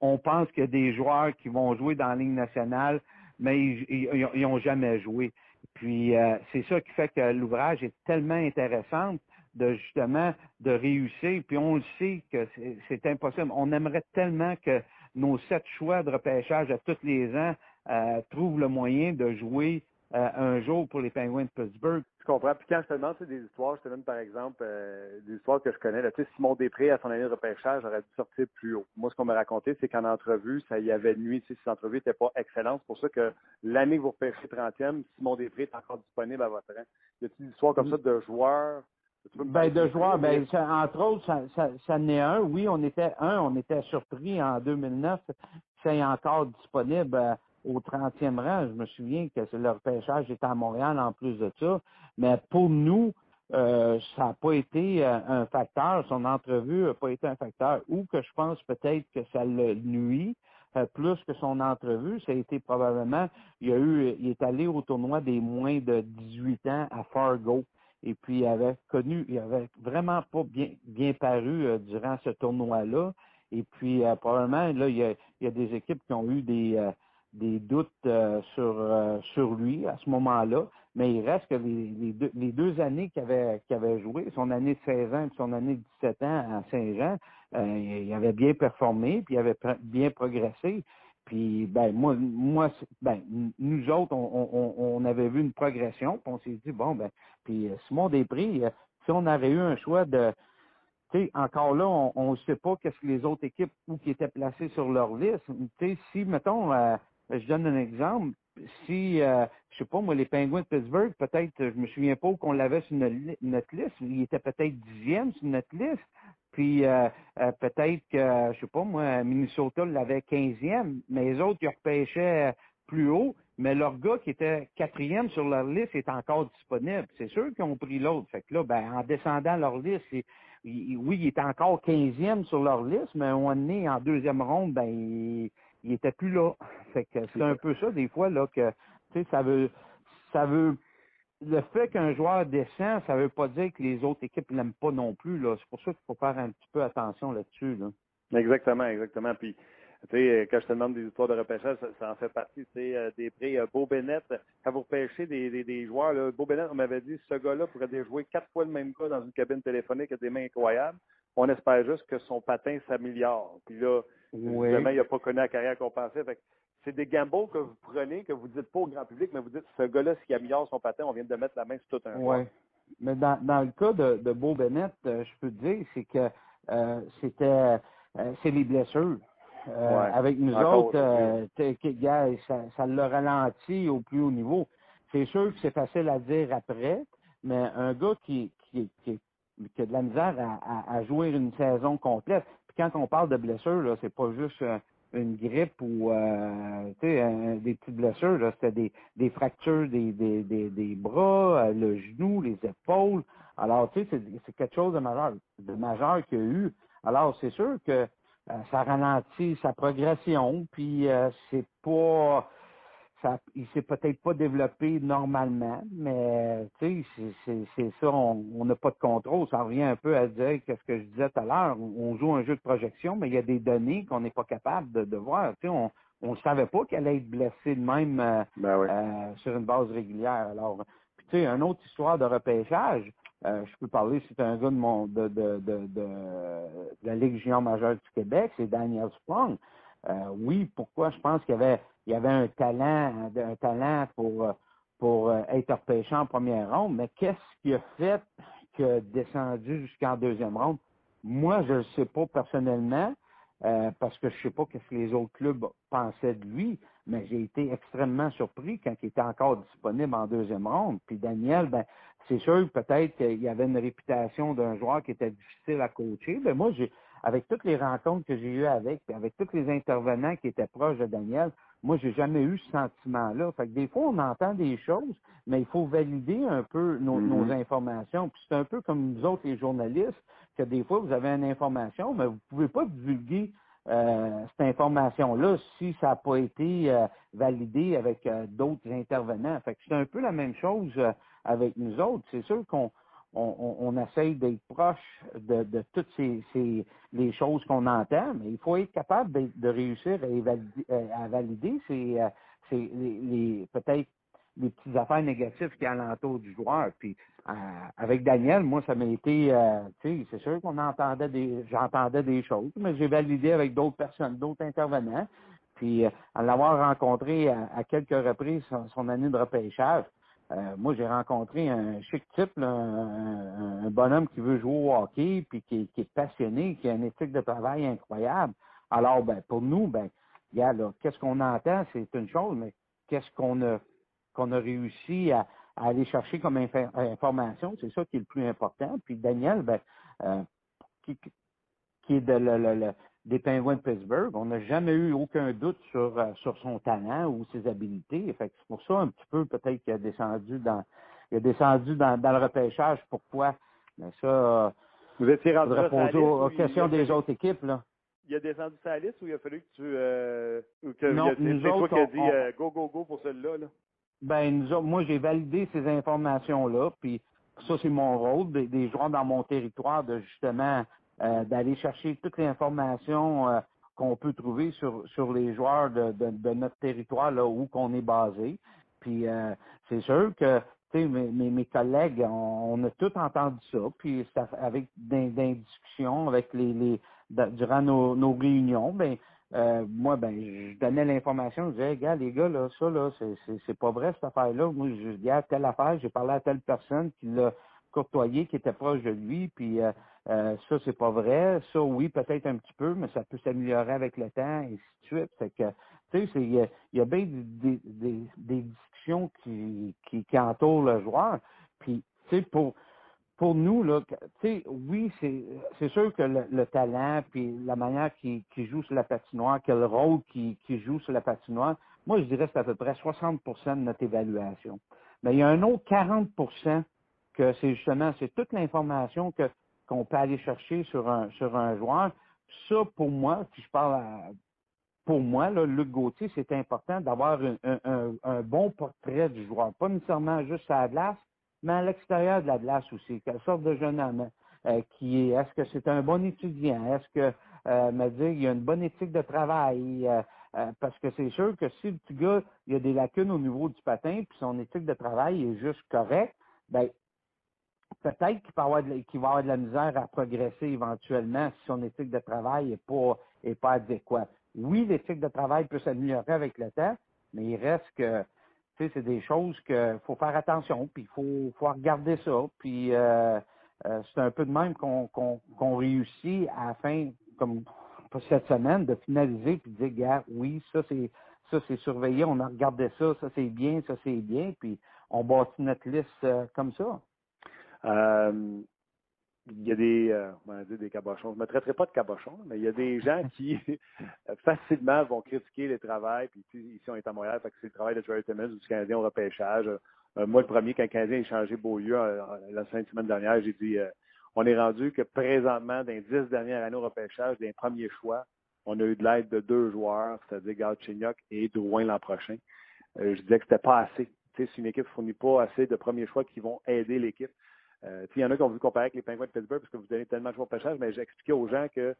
on, pense qu'il y a des joueurs qui vont jouer dans la Ligue nationale, mais ils n'ont jamais joué. Puis euh, c'est ça qui fait que l'ouvrage est tellement intéressant de justement de réussir. Puis on le sait que c'est impossible. On aimerait tellement que nos sept choix de repêchage à tous les ans euh, trouvent le moyen de jouer euh, un jour pour les Penguins de Pittsburgh. Je comprends. Puis quand je te demande des histoires, je te donne par exemple euh, des histoires que je connais. Là, tu sais, Simon Després, à son année de repêchage, aurait dû sortir plus haut. Moi, ce qu'on m'a raconté, c'est qu'en entrevue, ça y avait nuit. Tu sais, cette entrevue n'était pas excellente. C'est pour ça que l'année que vous repêchez 30e, Simon Després est encore disponible à votre rang. Y a-t-il des histoires comme ça de joueurs? Ben, de joueurs, ben, entre autres, ça, ça, ça n'est un. Oui, on était un, on était surpris en 2009. C'est encore disponible. Euh, au 30e rang. Je me souviens que le repêchage était à Montréal en plus de ça. Mais pour nous, euh, ça n'a pas été euh, un facteur. Son entrevue n'a pas été un facteur. Ou que je pense peut-être que ça le nuit. Euh, plus que son entrevue, ça a été probablement, il a eu, il est allé au tournoi des moins de 18 ans à Fargo. Et puis, il avait connu, il avait vraiment pas bien, bien paru durant ce tournoi-là. Et puis, probablement, là, il y, a, il y, a, des équipes qui ont eu des, des doutes euh, sur, euh, sur lui à ce moment-là, mais il reste que les, les, deux, les deux années qu'il avait, qu'il avait joué, son année de 16 ans et son année de 17 ans à Saint-Jean, euh, il avait bien performé, puis il avait bien progressé. Puis ben moi, moi, ben nous autres, on, on, avait vu une progression, puis on s'est dit bon ben, puis Simon Després, si on avait eu un choix de encore là, on ne sait pas qu'est-ce que les autres équipes où qui étaient placées sur leur liste. si, mettons, euh, je donne un exemple. Si, euh, je sais pas, moi, les Penguins de Pittsburgh, peut-être, je me souviens pas qu'on l'avait sur notre, liste. Il était peut-être dixième sur notre liste. Puis euh, peut-être que, je sais pas, moi, Minnesota l'avait quinzième, mais les autres, ils repêchaient plus haut, mais leur gars qui était quatrième sur leur liste est encore disponible. C'est sûr qu'ils ont pris l'autre. Fait que là, ben, en descendant leur liste, oui, il était encore quinzième sur leur liste, mais on est en deuxième ronde, ben, était plus là. Fait que c'est un peu ça, des fois, là, que, tu sais, ça veut, ça veut, le fait qu'un joueur descend, ça veut pas dire que les autres équipes l'aiment pas non plus, là. C'est pour ça qu'il faut faire un petit peu attention là-dessus, là. Exactement, exactement. Puis, Tu sais, quand je te demande des histoires de repêchage, ça, en fait partie. Tu sais, des prix. Beau Bennett, quand vous repêchez des, des, des joueurs, là, Beau Bennett, on m'avait dit, ce gars-là pourrait déjouer quatre fois le même gars dans une cabine téléphonique avec des mains incroyables. On espère juste que son patin s'améliore. Puis là, oui. il n'a pas connu la carrière qu'on pensait. Fait c'est des gambles que vous prenez, que vous dites pas au grand public, mais vous dites, ce gars-là, s'il améliore son patin, on vient de mettre la main sur tout un Oui. Mais dans, dans le cas de, de Beau Bennett, euh, je peux te dire, c'est que euh, c'était euh, c'est les blessures. Avec nous autres, ça, ça l'a ralenti au plus haut niveau. C'est sûr que c'est facile à dire après, mais un gars qui, qui, qui, qui a de la misère à, jouer une saison complète. Puis quand on parle de blessures, là, c'est pas juste une grippe ou euh, des petites blessures. C'était des, fractures des, bras, euh, le genou, les épaules. Alors, tu sais, c'est quelque chose de majeur, qu'il y a eu. Alors, c'est sûr que euh, ça ralentit sa progression, puis euh, c'est pas ça, il s'est peut-être pas développé normalement, mais tu sais, c'est ça, on n'a pas de contrôle. Ça revient un peu à dire qu'est-ce que je disais tout à l'heure. On joue un jeu de projection, mais il y a des données qu'on n'est pas capable de, de voir. Tu sais, on on savait pas qu'elle allait être blessée de même euh, ben euh, sur une base régulière. Alors, puis tu sais, une autre histoire de repêchage. Euh, je peux parler, c'est un gars de, mon, de, de, de, de, la Ligue junior majeure du Québec, c'est Daniel Sprung. oui, pourquoi je pense qu'il y avait il avait un talent, un talent pour, pour euh, être repêché en première ronde, mais qu'est-ce qui a fait que descendu jusqu'en deuxième ronde? Moi, je ne sais pas personnellement, euh, parce que je ne sais pas ce que les autres clubs pensaient de lui, mais j'ai été extrêmement surpris quand il était encore disponible en deuxième ronde. Puis Daniel, ben, c'est sûr peut-être qu'il avait une réputation d'un joueur qui était difficile à coacher. Mais moi, avec toutes les rencontres que j'ai eues avec, avec tous les intervenants qui étaient proches de Daniel, moi, j'ai jamais eu ce sentiment-là. Fait que des fois, on entend des choses, mais il faut valider un peu nos, mm-hmm. informations. Puis c'est un peu comme nous autres, les journalistes, que des fois, vous avez une information, mais vous pouvez pas divulguer euh, cette information-là si ça n'a pas été euh, validé avec euh, d'autres intervenants. Fait que c'est un peu la même chose avec nous autres. C'est sûr qu'on on, essaye d'être proche de, toutes ces, ces, les choses qu'on entend, mais il faut être capable de, de réussir à, euh, à valider ces, euh, les, peut-être les petites affaires négatives qui alentour du joueur. Puis euh, avec Daniel, moi, ça m'a été, tu sais, c'est sûr qu'on entendait des, j'entendais des choses, mais j'ai validé avec d'autres personnes, d'autres intervenants. Puis en l'avoir rencontré à, quelques reprises son, son année de repêchage, euh, moi, j'ai rencontré un chic type, un, bonhomme qui veut jouer au hockey, puis qui, est passionné, qui a une éthique de travail incroyable. Alors, ben, pour nous, ben, qu'est-ce qu'on entend, c'est une chose, mais qu'est-ce qu'on a a réussi à, aller chercher comme information, c'est ça qui est le plus important. Puis Daniel, ben, euh, qui, qui est de des Penguins de Pittsburgh. On n'a jamais eu aucun doute sur, euh, sur son talent ou ses habiletés. Fait c'est pour ça un petit peu peut-être qu'il a descendu dans il a descendu dans, dans le repêchage. Pourquoi? Mais ça, vous étiez rendu poser aux, questions des autres équipes. Là. Il a descendu sa liste ou il a fallu que tu euh, que non, c'est toi qui as dit euh, go go go pour celui-là? Là? Ben nous autres, moi j'ai validé ces informations-là, puis ça c'est mon rôle, des, des joueurs dans mon territoire, de justement euh, d'aller chercher toutes les informations euh, qu'on peut trouver sur, sur les joueurs de, de, notre territoire là où qu'on est basé. Puis euh, c'est sûr que mes, mes, mes, collègues, on, a tout entendu ça, puis avec des, discussions avec les, les durant nos, nos réunions, ben moi, ben, je donnais l'information, je disais, gars, les gars, là, ça, là, c'est pas vrai, cette affaire-là. Moi, je dis, à telle affaire, j'ai parlé à telle personne qui l'a courtoyé, qui était proche de lui, puis euh, ça, c'est pas vrai. Ça, oui, peut-être un petit peu, mais ça peut s'améliorer avec le temps, et ainsi de suite. Que, tu sais, il y a, y a bien des, des, des discussions qui, qui, entourent le joueur. Puis, tu sais, pour, pour nous, là, tu sais, oui, c'est, c'est sûr que le, talent, puis la manière qu'il, joue sur la patinoire, quel rôle qu'il, joue sur la patinoire, moi, je dirais que c'est à peu près 60% de notre évaluation. Mais il y a un autre 40 que c'est justement, c'est toute l'information que qu'on peut aller chercher sur un, sur un joueur. Ça, pour moi, si je parle pour moi, là, Luc Gauthier, c'est important d'avoir un, un, bon portrait du joueur. Pas nécessairement juste à la glace, mais à l'extérieur de la glace aussi. Quelle sorte de jeune homme. qui est, est-ce que c'est un bon étudiant? Est-ce que, me dire, il y a une bonne éthique de travail? parce que c'est sûr que si le petit gars, il y a des lacunes au niveau du patin, puis son éthique de travail est juste correcte, ben peut-être qu'il, va avoir de la misère à progresser éventuellement si son éthique de travail n'est pas, est pas adéquate. Oui, l'éthique de travail peut s'améliorer avec le temps, mais il reste que c'est des choses qu'il faut faire attention, puis il faut, faut regarder ça. Puis euh, euh, c'est un peu de même qu'on qu'on réussit à la fin, comme cette semaine, de finaliser puis de dire, gars, oui, ça c'est ça c'est surveillé, on a regardé ça, ça c'est bien, ça c'est bien, puis on bâtit notre liste euh, comme ça. Il y a des, euh, on va dire des cabochons. Je ne me traiterai pas de cabochons, mais il y a des <laughs> gens qui facilement vont critiquer les travails. Puis ici, on est à Montréal, c'est le travail de Jerry Timmons du Canadien au repêchage. Euh, moi, le premier, quand le Canadien a changé Beaulieu euh, la semaine dernière, j'ai dit on est rendu que présentement, dans les dix dernières années au repêchage, des premiers choix, on a eu de l'aide de deux joueurs, c'est-à-dire Galchenyuk et Drouin l'an prochain. je disais que c'était pas assez. si une équipe ne fournit pas assez de premiers choix qui vont aider l'équipe, euh, il y en a qui ont voulu comparer avec les Penguins de Pittsburgh parce que vous donnez tellement de choix au pêchage, mais j'ai expliqué aux gens que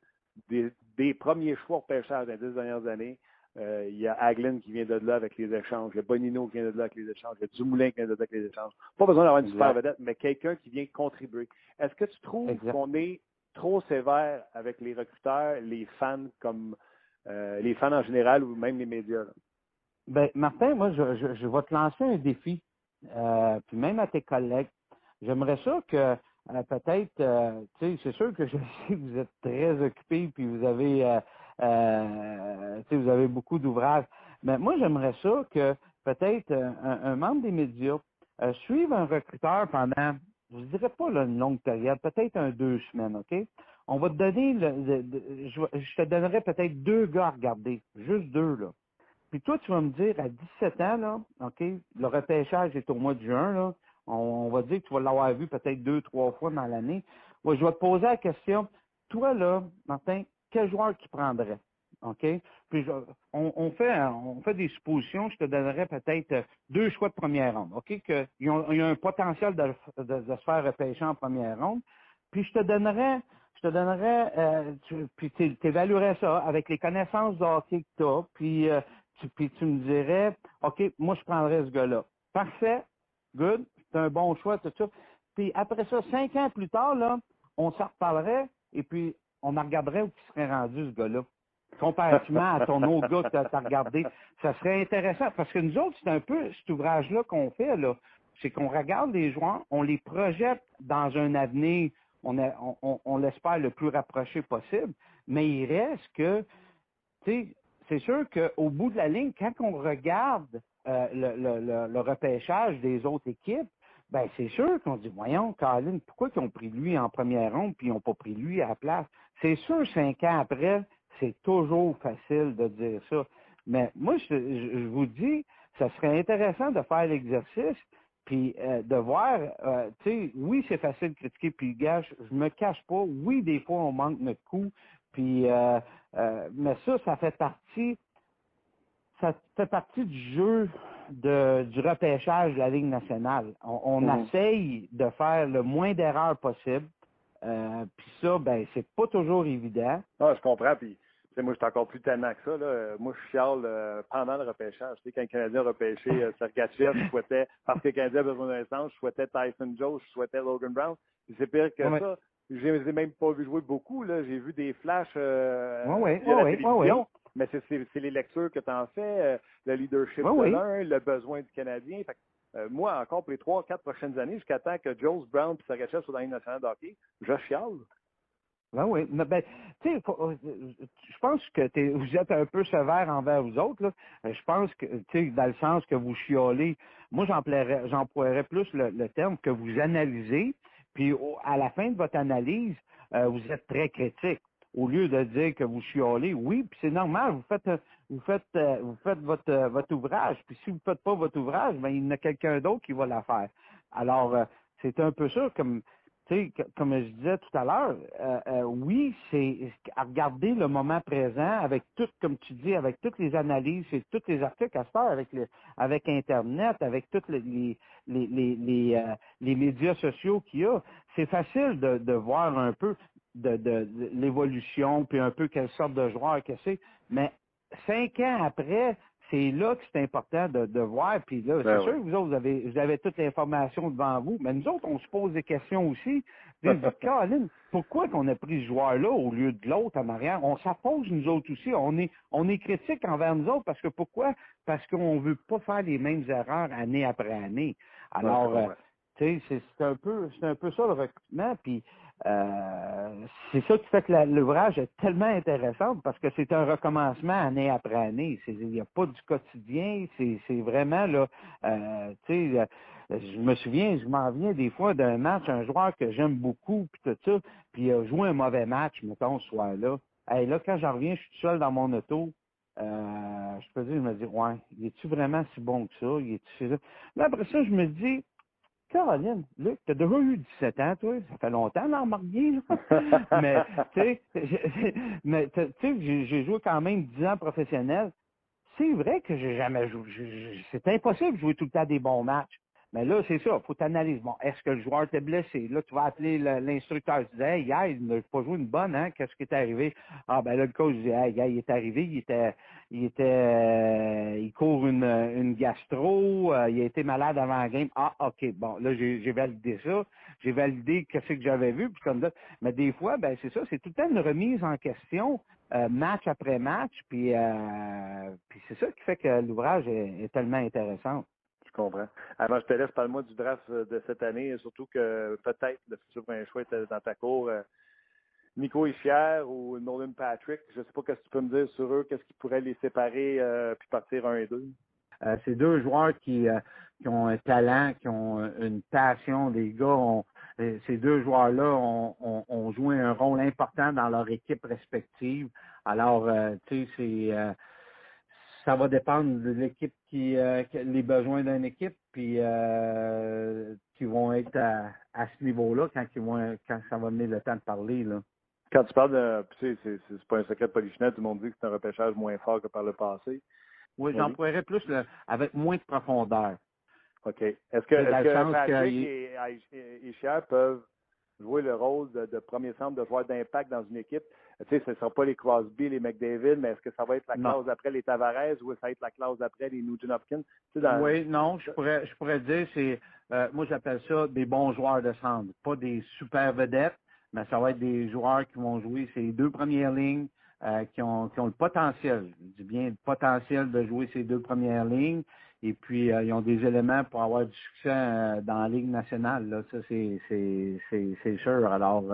des, premiers choix au pêchage dans les dix dernières années, euh, il y a Aglin qui vient de là avec les échanges, il y a Bonino qui vient de là avec les échanges, il y a Dumoulin qui vient de là avec les échanges. Pas besoin d'avoir une super vedette, mais quelqu'un qui vient contribuer. Est-ce que tu trouves qu'on est trop sévère avec les recruteurs, les fans comme euh, les fans en général ou même les médias? Ben, Martin, moi, je, je, je, vais te lancer un défi. puis même à tes collègues, J'aimerais ça que euh, peut-être, euh, tu sais, c'est sûr que <laughs> je sais que vous êtes très occupé puis vous avez, euh, vous avez beaucoup d'ouvrages. Mais moi, j'aimerais ça que peut-être un, membre des médias suive un recruteur pendant, je ne dirais pas une longue période, peut-être un deux semaines, OK? On va te donner, le, je, te donnerai peut-être deux gars à regarder, juste deux, là. Puis toi, tu vas me dire, à 17 ans, là, OK, le repêchage est au mois de juin, là, on, va dire que tu vas l'avoir vu peut-être deux, trois fois dans l'année. je vais te poser la question. Toi, là, Martin, quel joueur qui prendrait? OK? Puis on, fait, on fait des suppositions. Je te donnerais peut-être deux choix de première ronde. OK? Qu'il y, a un potentiel de, se faire repêcher en première ronde. Puis je te donnerais, je te donnerais, euh, tu, puis tu évaluerais ça avec les connaissances de hockey que tu as, puis, euh, tu, puis tu me dirais, OK, moi je prendrais ce gars-là. Parfait, good c'est un bon choix, tout ça. Puis après ça, cinq ans plus tard, là, on s'en reparlerait et puis on regarderait où il serait rendu ce gars-là. Comparativement à ton autre gars que tu as regardé. Ça serait intéressant parce que nous autres, c'est un peu cet ouvrage-là qu'on fait, là. C'est qu'on regarde les joueurs, on les projette dans un avenir, on, on, on l'espère le plus rapproché possible, mais il reste que, tu sais, c'est sûr qu'au bout de la ligne, quand on regarde euh, le, le, le, repêchage des autres équipes, ben c'est sûr qu'on dit, voyons, Colin, pourquoi ils ont pris lui en première ronde puis ils n'ont pas pris lui à la place? C'est sûr, cinq ans après, c'est toujours facile de dire ça. Mais moi, je, vous dis, ça serait intéressant de faire l'exercice, puis euh, de voir, euh, tu sais, oui, c'est facile de critiquer, puis gars, je, me cache pas, oui, des fois, on manque notre coup, puis, euh, mais ça, ça fait partie, ça fait partie du jeu de, du repêchage de la Ligue nationale. On, mm. essaye de faire le moins d'erreurs possible. Euh, puis ça, ben, c'est pas toujours évident. Ah, je comprends. Puis, moi, je suis encore plus tellement que ça. Là. Moi, je chiale euh, pendant le repêchage. Tu sais, quand le Canadien a repêché euh, <laughs> Sergachev, je souhaitais, parce que le Canadien a besoin d'un sens, je souhaitais Tyson Joe, je souhaitais Logan Brown. C'est pire que ça. Je les ai même pas vu jouer beaucoup. J'ai vu des flashs euh, oui, oui, oui, mais c'est les lectures que tu en fais, euh, le leadership de l'un, le besoin du Canadien. Euh, moi, encore pour les trois, quatre prochaines années, jusqu'à temps que Joe Brown et Sergachev soient dans une nationale d'hockey, je chiale. Ben oui, mais ben, tu sais, euh, je pense que vous êtes un peu sévère envers vous autres. Là. Je pense que, tu sais, dans le sens que vous chiolez, moi j'emploierais plus le, terme que vous analysez, puis à la fin de votre analyse, vous êtes très critique au lieu de dire que vous chiolez, oui, puis c'est normal, vous faites vous faites euh, vous faites votre euh, votre ouvrage, puis si vous faites pas votre ouvrage, ben il y en a quelqu'un d'autre qui va la faire. Alors euh, c'est un peu ça comme comme je disais tout à l'heure, euh, euh, oui, c'est à regarder le moment présent avec tout, comme tu dis, avec toutes les analyses et tous les articles à faire, avec Internet, avec tous euh, les médias sociaux qu'il y a. C'est facile de, voir un peu de l'évolution, puis un peu quelle sorte de joueur que c'est. Mais cinq ans après, c'est là que c'est important de, de voir. Puis là, Ben c'est sûr que vous autres, vous avez, vous avez toute l'information devant vous, mais nous autres, on se pose des questions aussi. <laughs> Caroline, pourquoi qu'on a pris ce joueur-là au lieu de l'autre en arrière? On s'oppose nous autres aussi. On est, on est critique envers nous autres parce que pourquoi? Parce qu'on veut pas faire les mêmes erreurs année après année. Alors, Ouais, euh, tu sais, c'est c'est un peu, c'est un peu ça le recrutement. Puis euh, c'est ça qui fait que l'ouvrage est tellement intéressant parce que c'est un recommencement année après année. Il n'y a pas du quotidien. C'est vraiment là, euh, tu sais. euh, Je me souviens, je m'en viens des fois d'un match, un joueur que j'aime beaucoup, puis tout ça, puis il a joué un mauvais match, mettons, ce soir-là. Hey, là, quand j'en reviens, je suis seul dans mon auto. Je peux dire, je me dis, ouais, il est-tu vraiment si bon que ça? Il est-tu ça? Mais après ça, je me dis, Caroline, Luc, t'as déjà eu 17 ans, toi. Ça fait longtemps, là. <laughs> mais, tu sais, mais, tu sais, j'ai- joué quand même 10 ans professionnel. C'est vrai que j'ai jamais joué. C'est impossible de jouer tout le temps des bons matchs. Mais là, c'est ça, faut t'analyser. Bon, est-ce que le joueur était blessé? Là, tu vas appeler le- l'instructeur. Tu dis, hey, hier, il n'a pas joué une bonne, hein? Qu'est-ce qui est arrivé? Ah, ben là, le coach dit, hey, gars, il est arrivé, il était, il était, euh, il court une, gastro, euh, il a été malade avant la game. Ah, OK, bon, là, j'ai validé ça. J'ai validé qu'est-ce que j'avais vu, puis comme ça. Mais des fois, ben, c'est ça, c'est tout le temps une remise en question, euh, match après match, puis, puis c'est ça qui fait que l'ouvrage est tellement intéressant. Je comprends. Avant, je te laisse, parle-moi du draft euh, de cette année, surtout que peut-être le futur premier choix dans ta cour. euh, Nico Ischier ou Nolan Patrick, je ne sais pas ce que tu peux me dire sur eux, qu'est-ce qui pourrait les séparer euh, puis partir un et deux? Euh, c'est deux joueurs qui, qui ont un talent, qui ont une passion. Les gars, ces deux joueurs-là ont, ont, ont joué un rôle important dans leur équipe respective. Alors, tu sais, c'est ça va dépendre de l'équipe qui, euh, les besoins d'une équipe, puis euh, qui vont être à, à ce niveau-là quand ils vont quand ça va venir le temps de parler là. Quand tu parles de. Tu sais, c'est, pas un secret de polichinelle, tout le monde dit que c'est un repêchage moins fort que par le passé. Oui, j'emploierais plus le, avec moins de profondeur. OK. Est-ce que, est-ce que Patrick que- et, et Ischier peuvent jouer le rôle de, de premier centre, de joueur d'impact dans une équipe? Tu sais, ce ne sera pas les Crosby, les McDavid, mais est-ce que ça va être la classe après les Tavares ou ça va être la classe après les Nugent Hopkins? Dans- Oui, non, je pourrais, je pourrais dire, c'est, euh, moi j'appelle ça des bons joueurs de centre, pas des super vedettes, mais ça va être des joueurs qui vont jouer ces deux premières lignes, euh, qui ont, qui ont le potentiel, je dis bien le potentiel de jouer ces deux premières lignes, et puis euh, ils ont des éléments pour avoir du succès euh, dans la Ligue nationale, là, ça c'est, sûr. Alors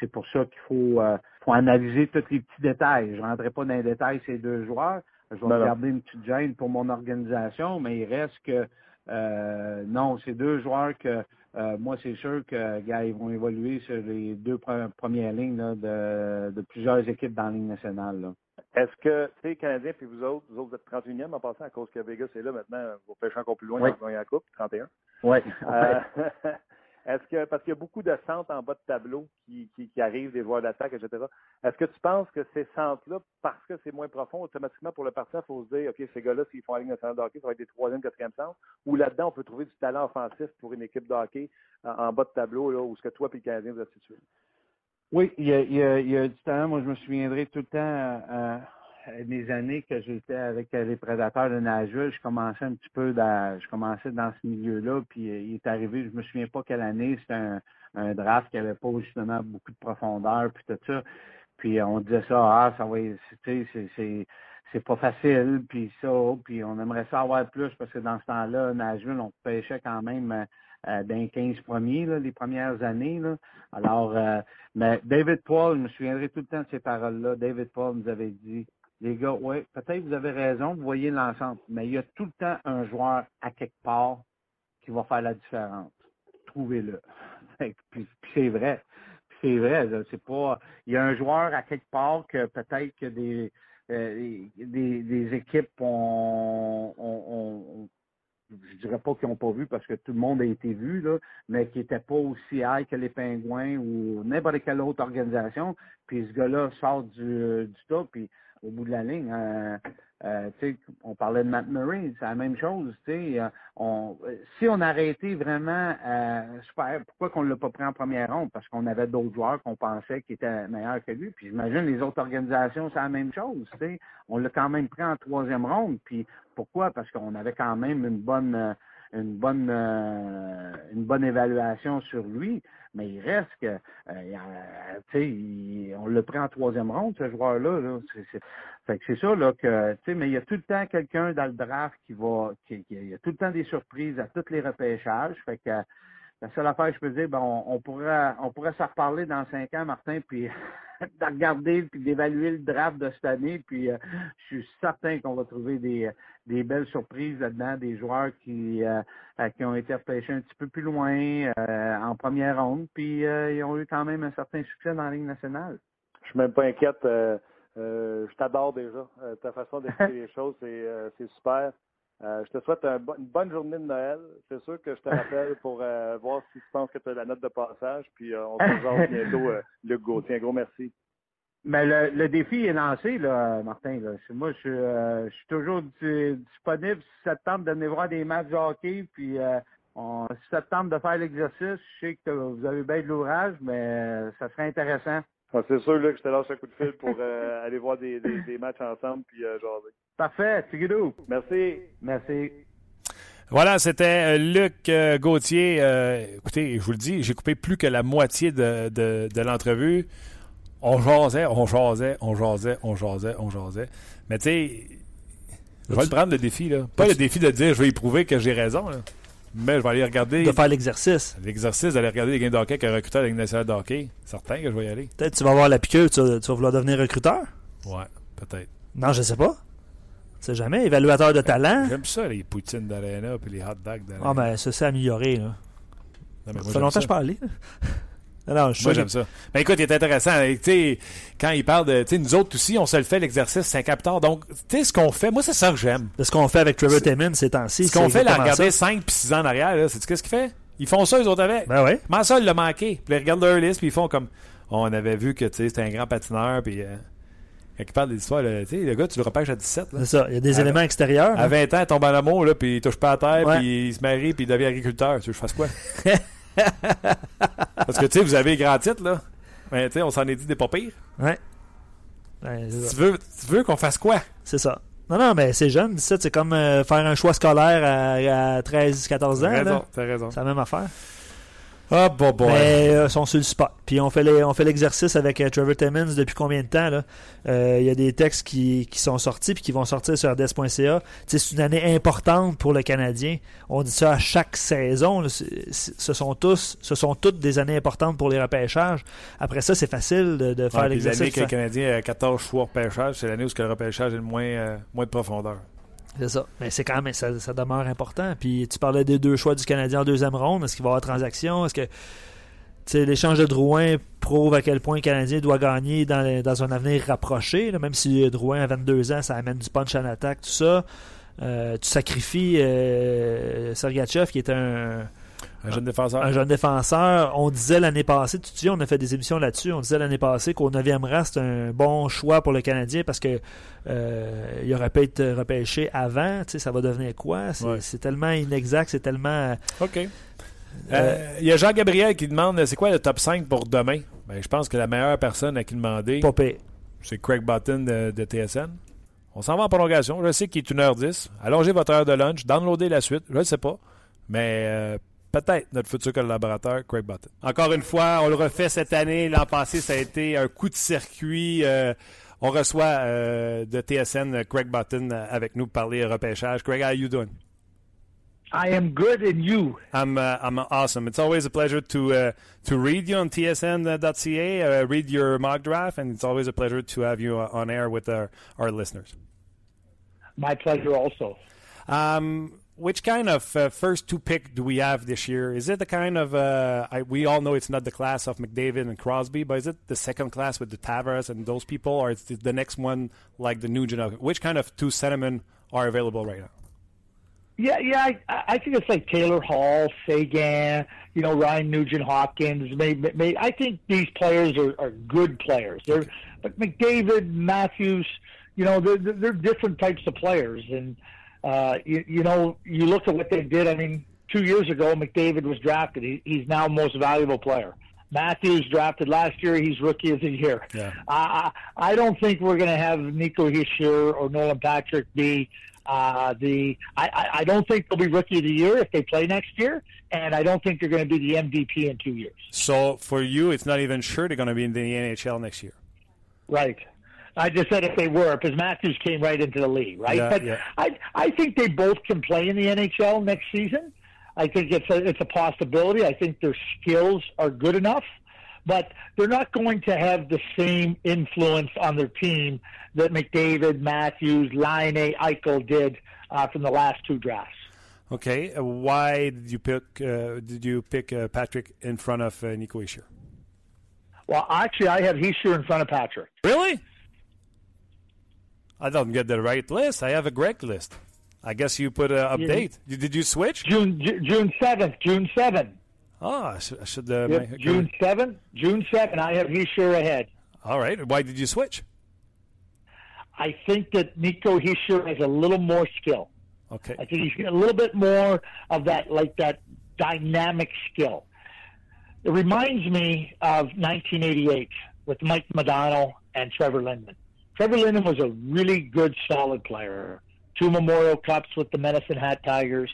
c'est pour ça qu'il faut, euh, faut analyser tous les petits détails. Je ne rentrerai pas dans les détails ces deux joueurs. Je vais non. garder une petite gêne pour mon organisation, mais il reste que euh, non, c'est deux joueurs que euh, moi c'est sûr que gars, ils vont évoluer sur les deux pre- premières lignes là, de, de plusieurs équipes dans la Ligue nationale. Est-ce que, tu sais, Canadiens, puis vous autres, vous autres, vous êtes 31e en passant à cause que Vegas est là maintenant, vous pêchez encore plus loin Oui. dans la coupe, 31. Oui. Euh, <laughs> Est-ce que, parce qu'il y a beaucoup de centres en bas de tableau qui, arrivent, des joueurs d'attaque, etc. Est-ce que tu penses que ces centres-là, parce que c'est moins profond, automatiquement pour le partant, il faut se dire, OK, ces gars-là, s'ils font la Ligue nationale de hockey, ça va être des troisième, quatrième centres, ou là-dedans, on peut trouver du talent offensif pour une équipe de hockey en, en bas de tableau, là, où ce que toi et le Canadien vous êtes situés? Oui, il y, a, du talent. Moi, je me souviendrai tout le temps euh, euh, mes années que j'étais avec euh, les prédateurs de Nashville. Je commençais un petit peu dans, je commençais dans ce milieu-là, puis euh, il est arrivé, je me souviens pas quelle année, c'était un, draft qui avait pas justement beaucoup de profondeur, puis tout ça. Puis euh, on disait ça, ah, ça va, c'est, c'est, c'est pas facile, puis ça, puis on aimerait ça avoir plus parce que dans ce temps-là, Nashville, on pêchait quand même euh, euh, d'un 15 premiers, les premières années. Alors, euh, mais David Paul, je me souviendrai tout le temps de ces paroles-là. David Paul nous avait dit, les gars, oui, peut-être vous avez raison, vous voyez l'ensemble, mais il y a tout le temps un joueur à quelque part qui va faire la différence. Trouvez-le. <laughs> Puis, c'est vrai. C'est vrai, c'est pas. Il y a un joueur à quelque part que peut-être que des, euh, des, équipes ont, ont, ont- je dirais pas qu'ils n'ont pas vu parce que tout le monde a été vu, là, mais qui n'étaient pas aussi high que les Pingouins ou n'importe quelle autre organisation. Puis ce gars-là sort du, du top, puis au bout de la ligne, euh, euh, on parlait de Matt Murray, c'est la même chose. Euh, on, si on arrêtait vraiment euh, super, pourquoi qu'on ne l'a pas pris en première ronde? Parce qu'on avait d'autres joueurs qu'on pensait qui étaient meilleurs que lui. Puis j'imagine les autres organisations, c'est la même chose. On l'a quand même pris en troisième ronde. Puis pourquoi? Parce qu'on avait quand même une bonne une bonne euh, une bonne évaluation sur lui, mais il reste que euh, sais, on le prend en troisième ronde, ce joueur-là. Là. C'est, ça là que mais il y a tout le temps quelqu'un dans le draft qui va qui, il y a tout le temps des surprises à tous les repêchages. Fait que la seule affaire, je peux dire, ben, on, pourrait on pourrait s'en reparler dans cinq ans, Martin, puis <laughs> de regarder puis d'évaluer le draft de cette année. Puis euh, je suis certain qu'on va trouver des, belles surprises là-dedans, des joueurs qui, euh, qui ont été repêchés un petit peu plus loin euh, en première ronde, puis ils ont eu quand même un certain succès dans la Ligue nationale. Je suis même pas inquiète. je t'adore déjà. ta façon d'expliquer les <laughs> choses, c'est super. Euh, je te souhaite une bonne journée de Noël. C'est sûr que je te rappelle pour euh, voir si tu penses que tu as la note de passage. Puis euh, on se revoit bientôt, Luc Gauthier. Un gros merci. Mais le, défi est lancé, là, Martin. Moi, je, suis toujours disponible si ça te tente de venir voir des matchs de hockey. Puis te tente de faire l'exercice, je sais que vous avez bien de l'ouvrage, mais ça serait intéressant. Ah, c'est sûr là, que je te lâche un coup de fil pour aller voir des, des, matchs ensemble puis jaser. Parfait, Tigidou. Merci. Merci. Voilà, c'était euh, Luc euh, Gauthier. Euh, écoutez, je vous le dis, j'ai coupé plus que la moitié de, de, l'entrevue. On jasait, on jasait, on jasait, on jasait, on jasait. Mais tu sais, je vais le prendre le défi, là. Pas le défi de dire je vais y prouver que j'ai raison, là. Mais je vais aller regarder. De faire l'exercice. L'exercice d'aller regarder les games de hockey qu'un recruteur de la Ligue nationale de hockey. Certain que je vais y aller. Peut-être tu vas avoir la piqûre, tu vas, tu vas vouloir devenir recruteur? Ouais, peut-être. Non, je sais pas. C'est jamais évaluateur de talent. J'aime ça, les poutines d'arena et les hot dogs d'arena. Ah, ben, ça s'est amélioré, là. ça fait longtemps que je. Non, je moi, j'aime ça. Ben, écoute, il est intéressant. quand il parle de. Nous autres aussi, on se le fait l'exercice 5 ans plus tard. Donc, tu sais, ce qu'on fait, moi, c'est ça que j'aime. Ce qu'on fait avec Trevor Timmons ces temps-ci. Ce qu'on fait, là, regarder 5 puis 6 ans en arrière, c'est qu'est-ce qu'il fait? Ils font ça, eux autres avec. Ben oui. Comment ça, ils l'ont manqué Puis ils regardent leur liste, puis ils font comme. on avait vu que, c'était un grand patineur, puis. Euh, quand il parle des histoires, tu sais, le gars, tu le repêches à 17. C'est ça, il y a des éléments extérieurs. À 20 ans, il tombe en amour, là, puis il touche pas à terre, puis il se marie, puis il devient agriculteur. Tu veux que je fasse quoi? <laughs> Parce que, tu sais, vous avez grand titre, là. Mais, tu sais, on s'en est dit des pas pires. Ouais. tu veux, tu veux qu'on fasse quoi? C'est ça. Non, non, mais c'est jeune, 17, c'est comme euh, faire un choix scolaire à, 13, 14 ans. T'as raison, t'as raison. C'est la même affaire. Ah, bon, bon. Mais euh, sont sur le spot. Puis on fait les, on fait l'exercice avec euh, Trevor Timmons depuis combien de temps là? Euh, Il y a des textes qui, qui sont sortis puis qui vont sortir sur RDS.ca. C'est une année importante pour le Canadien. On dit ça à chaque saison. ce sont tous, ce sont toutes des années importantes pour les repêchages. Après ça, c'est facile de, de faire l'exercice. L'année que le Canadien a 14 choix repêchage, c'est l'année où le repêchage est le moins, moins de profondeur. C'est ça. Mais c'est quand même, ça, ça, demeure important. Puis tu parlais des deux choix du Canadien en deuxième ronde. Est-ce qu'il va y avoir transaction? Est-ce que l'échange de Drouin prouve à quel point le Canadien doit gagner dans, dans un avenir rapproché? même si Drouin a 22 ans, ça amène du punch en attaque, tout ça. Euh, tu sacrifies euh, Sergachev, qui est un un jeune défenseur. Un jeune défenseur. On disait l'année passée, tu te dis, on a fait des émissions là-dessus, on disait l'année passée qu'au 9e rang, c'est un bon choix pour le Canadien parce que euh, il aurait pu être repêché avant. Tu sais, ça va devenir quoi? C'est tellement inexact, c'est tellement... OK. Euh, euh, il y a Jean-Gabriel qui demande c'est quoi le top 5 pour demain? Ben, je pense que la meilleure personne à qui demander, c'est Craig Button de, TSN. On s'en va en prolongation. Je sais qu'il est 1h10. Allongez votre heure de lunch, downloadez la suite. Je ne sais pas. Mais peut-être notre futur collaborateur, Craig Button. Encore une fois, on le refait cette année. L'an passé, ça a été un coup de circuit. Euh, on reçoit euh, de TSN Craig Button avec nous pour parler repêchage. Craig, how are you doing? I am good, and you? I'm uh, I'm awesome. It's always a pleasure to uh, to read you on tsn.ca, uh, read your mock draft, and it's always a pleasure to have you uh, on air with our, our listeners. My pleasure, also. Um, which kind of uh, first two pick do we have this year? Is it the kind of uh, I, we all know it's not the class of McDavid and Crosby, but is it the second class with the Tavares and those people, or is it the next one like the Nugent? Which kind of two centermen are available right now? Yeah, yeah, I, I think it's like Taylor Hall, Sagan, you know, Ryan Nugent Hopkins. Maybe, maybe I think these players are, are good players. They're but McDavid, Matthews, you know, they're they're different types of players, and uh, you, you know, you look at what they did. I mean, two years ago, McDavid was drafted. He, he's now most valuable player. Matthews drafted last year. He's rookie of the year. Yeah. I I I don't think we're going to have Nico Hischier or Nolan Patrick be uh, the. I, I I don't think they'll be rookie of the year if they play next year, and I don't think they're going to be the MVP in two years. So for you, it's not even sure they're going to be in the NHL next year. Right. I just said if they were, because Matthews came right into the league, right? Yeah, but yeah. I I think they both can play in the NHL next season. I think it's a it's a possibility. I think their skills are good enough, but they're not going to have the same influence on their team that McDavid, Matthews, Line, Eichel did uh, from the last two drafts. Okay, uh, why did you pick? Uh, did you pick uh, Patrick in front of uh, Nico Hischier? Well, actually, I have Heischer in front of Patrick. Really? I don't get the right list. I have a correct list. I guess you put an update. You- Did you switch? June June seventh, June seventh, Oh, I should. I should uh, yep, make- June seventh, June seventh. I have Heischer ahead. All right. Why did you switch? I think that Nico Hischier has a little more skill. Okay. I think he's got a little bit more of that, like that dynamic skill. It reminds me of 1988 with Mike Modano and Trevor Linden. Trevor Linden was a really good, solid player. Two Memorial Cups with the Medicine Hat Tigers.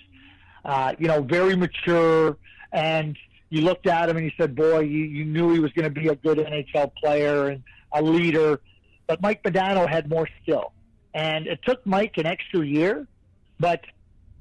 Uh, you know, very mature. And you looked at him and you said, boy, you, you knew he was going to be a good NHL player and a leader. But Mike Modano had more skill. And it took Mike an extra year, but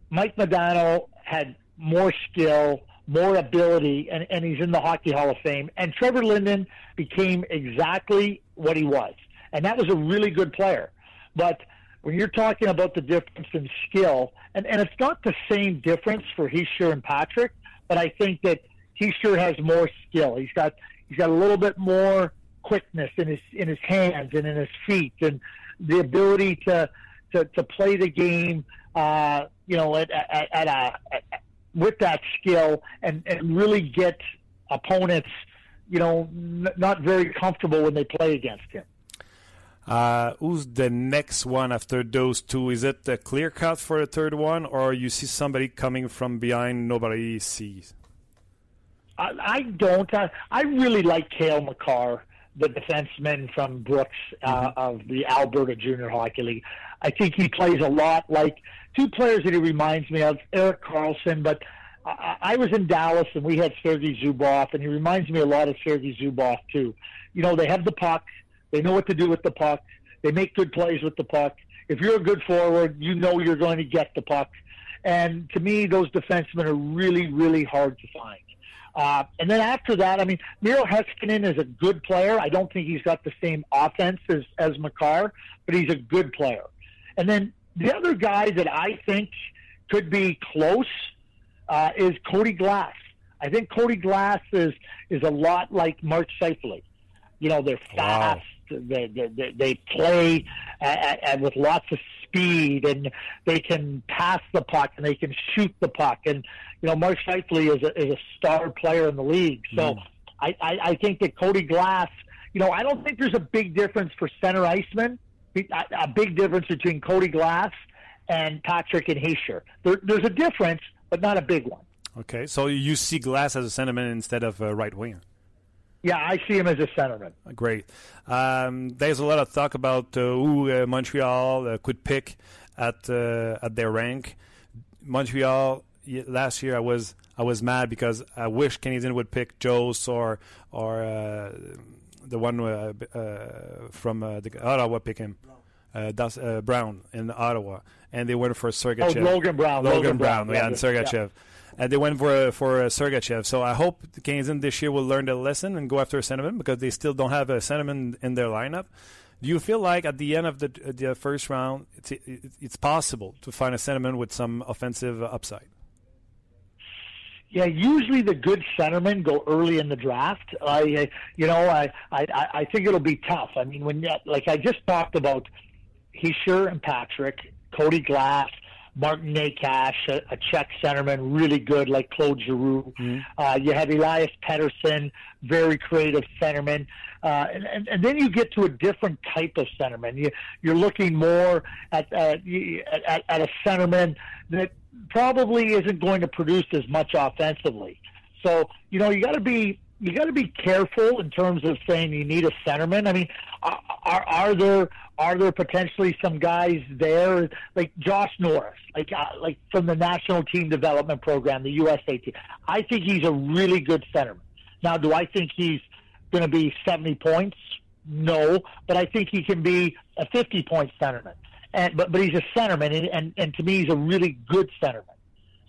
Mike Modano had more skill, more ability, and, and he's in the Hockey Hall of Fame. And Trevor Linden became exactly what he was. And that was a really good player. But when you're talking about the difference in skill, and, and it's not the same difference for Heischer and Patrick, but I think that Heischer has more skill. He's got he's got a little bit more quickness in his in his hands and in his feet, and the ability to to, to play the game, uh, you know, at at, at a at, with that skill and and really get opponents, you know, n- not very comfortable when they play against him. Uh, who's the next one after those two? Is it a clear cut for the third one, or you see somebody coming from behind nobody sees? I, I don't. I, I really like Kale McCarr, the defenseman from Brooks uh, of the Alberta Junior Hockey League. I think he plays a lot like two players that he reminds me of, Eric Carlson. But I, I was in Dallas and we had Sergei Zubov, and he reminds me a lot of Sergei Zubov too. You know, they have the puck, they know what to do with the puck, they make good plays with the puck. If you're a good forward, you know you're going to get the puck. And to me, those defensemen are really, really hard to find. Uh, and then after that, I mean, Miro Heiskanen is a good player. I don't think he's got the same offense as, as McCarr, but he's a good player. And then the other guy that I think could be close uh, is Cody Glass. I think Cody Glass is is a lot like Mark Shifley. You know, they're fast. They, they, they, they play at, at, with lots of speed, and they can pass the puck and they can shoot the puck. And you know, Mark Shifley is a, is a star player in the league. So mm-hmm. I, I, I think that Cody Glass. You know, I don't think there's a big difference for center iceman. A, big difference between Cody Glass and Patrick and Heischer. There, there's a difference, but not a big one. Okay, so you see Glass as a centerman instead of a right winger. Yeah, I see him as a centerman. Great. Um, there's a lot of talk about uh, who uh, Montreal uh, could pick at uh, at their rank. Montreal last year, I was I was mad because I wish Canadian would pick Joes or or uh, the one uh, uh, from uh, the, Ottawa pick him. Uh, Das, uh, Brown in Ottawa, and they went for Oh, Sergachev. Logan Brown. Logan, Brown, yeah, and yeah. And they went for for uh, Sergachev. So I hope the Canadians this year will learn their lesson and go after a centerman because they still don't have uh, a centerman in their lineup. Do you feel like at the end of the uh, the first round, it's it's possible to find a centerman with some offensive upside? Yeah, usually the good centermen go early in the draft. I, you know, I, I, I think it'll be tough. I mean, when like I just talked about Heischer and Patrick, Cody Glass, Martin Nakash, a, a Czech centerman, really good, like Claude Giroux. Uh, you have Elias Pettersson, very creative centerman. Uh, and, and, and then you get to a different type of centerman. You, you're looking more at, uh, you- at, at a centerman that probably isn't going to produce as much offensively. So, you know, you got to be you got to be careful in terms of saying you need a centerman. I mean, are, are there are there potentially some guys there like Josh Norris, like uh, like from the national team development program, the USA team? I think he's a really good centerman. Now, do I think he's going to be 70 points? No, but I think he can be a 50 point centerman. And but but he's a centerman, and and, and to me, he's a really good centerman.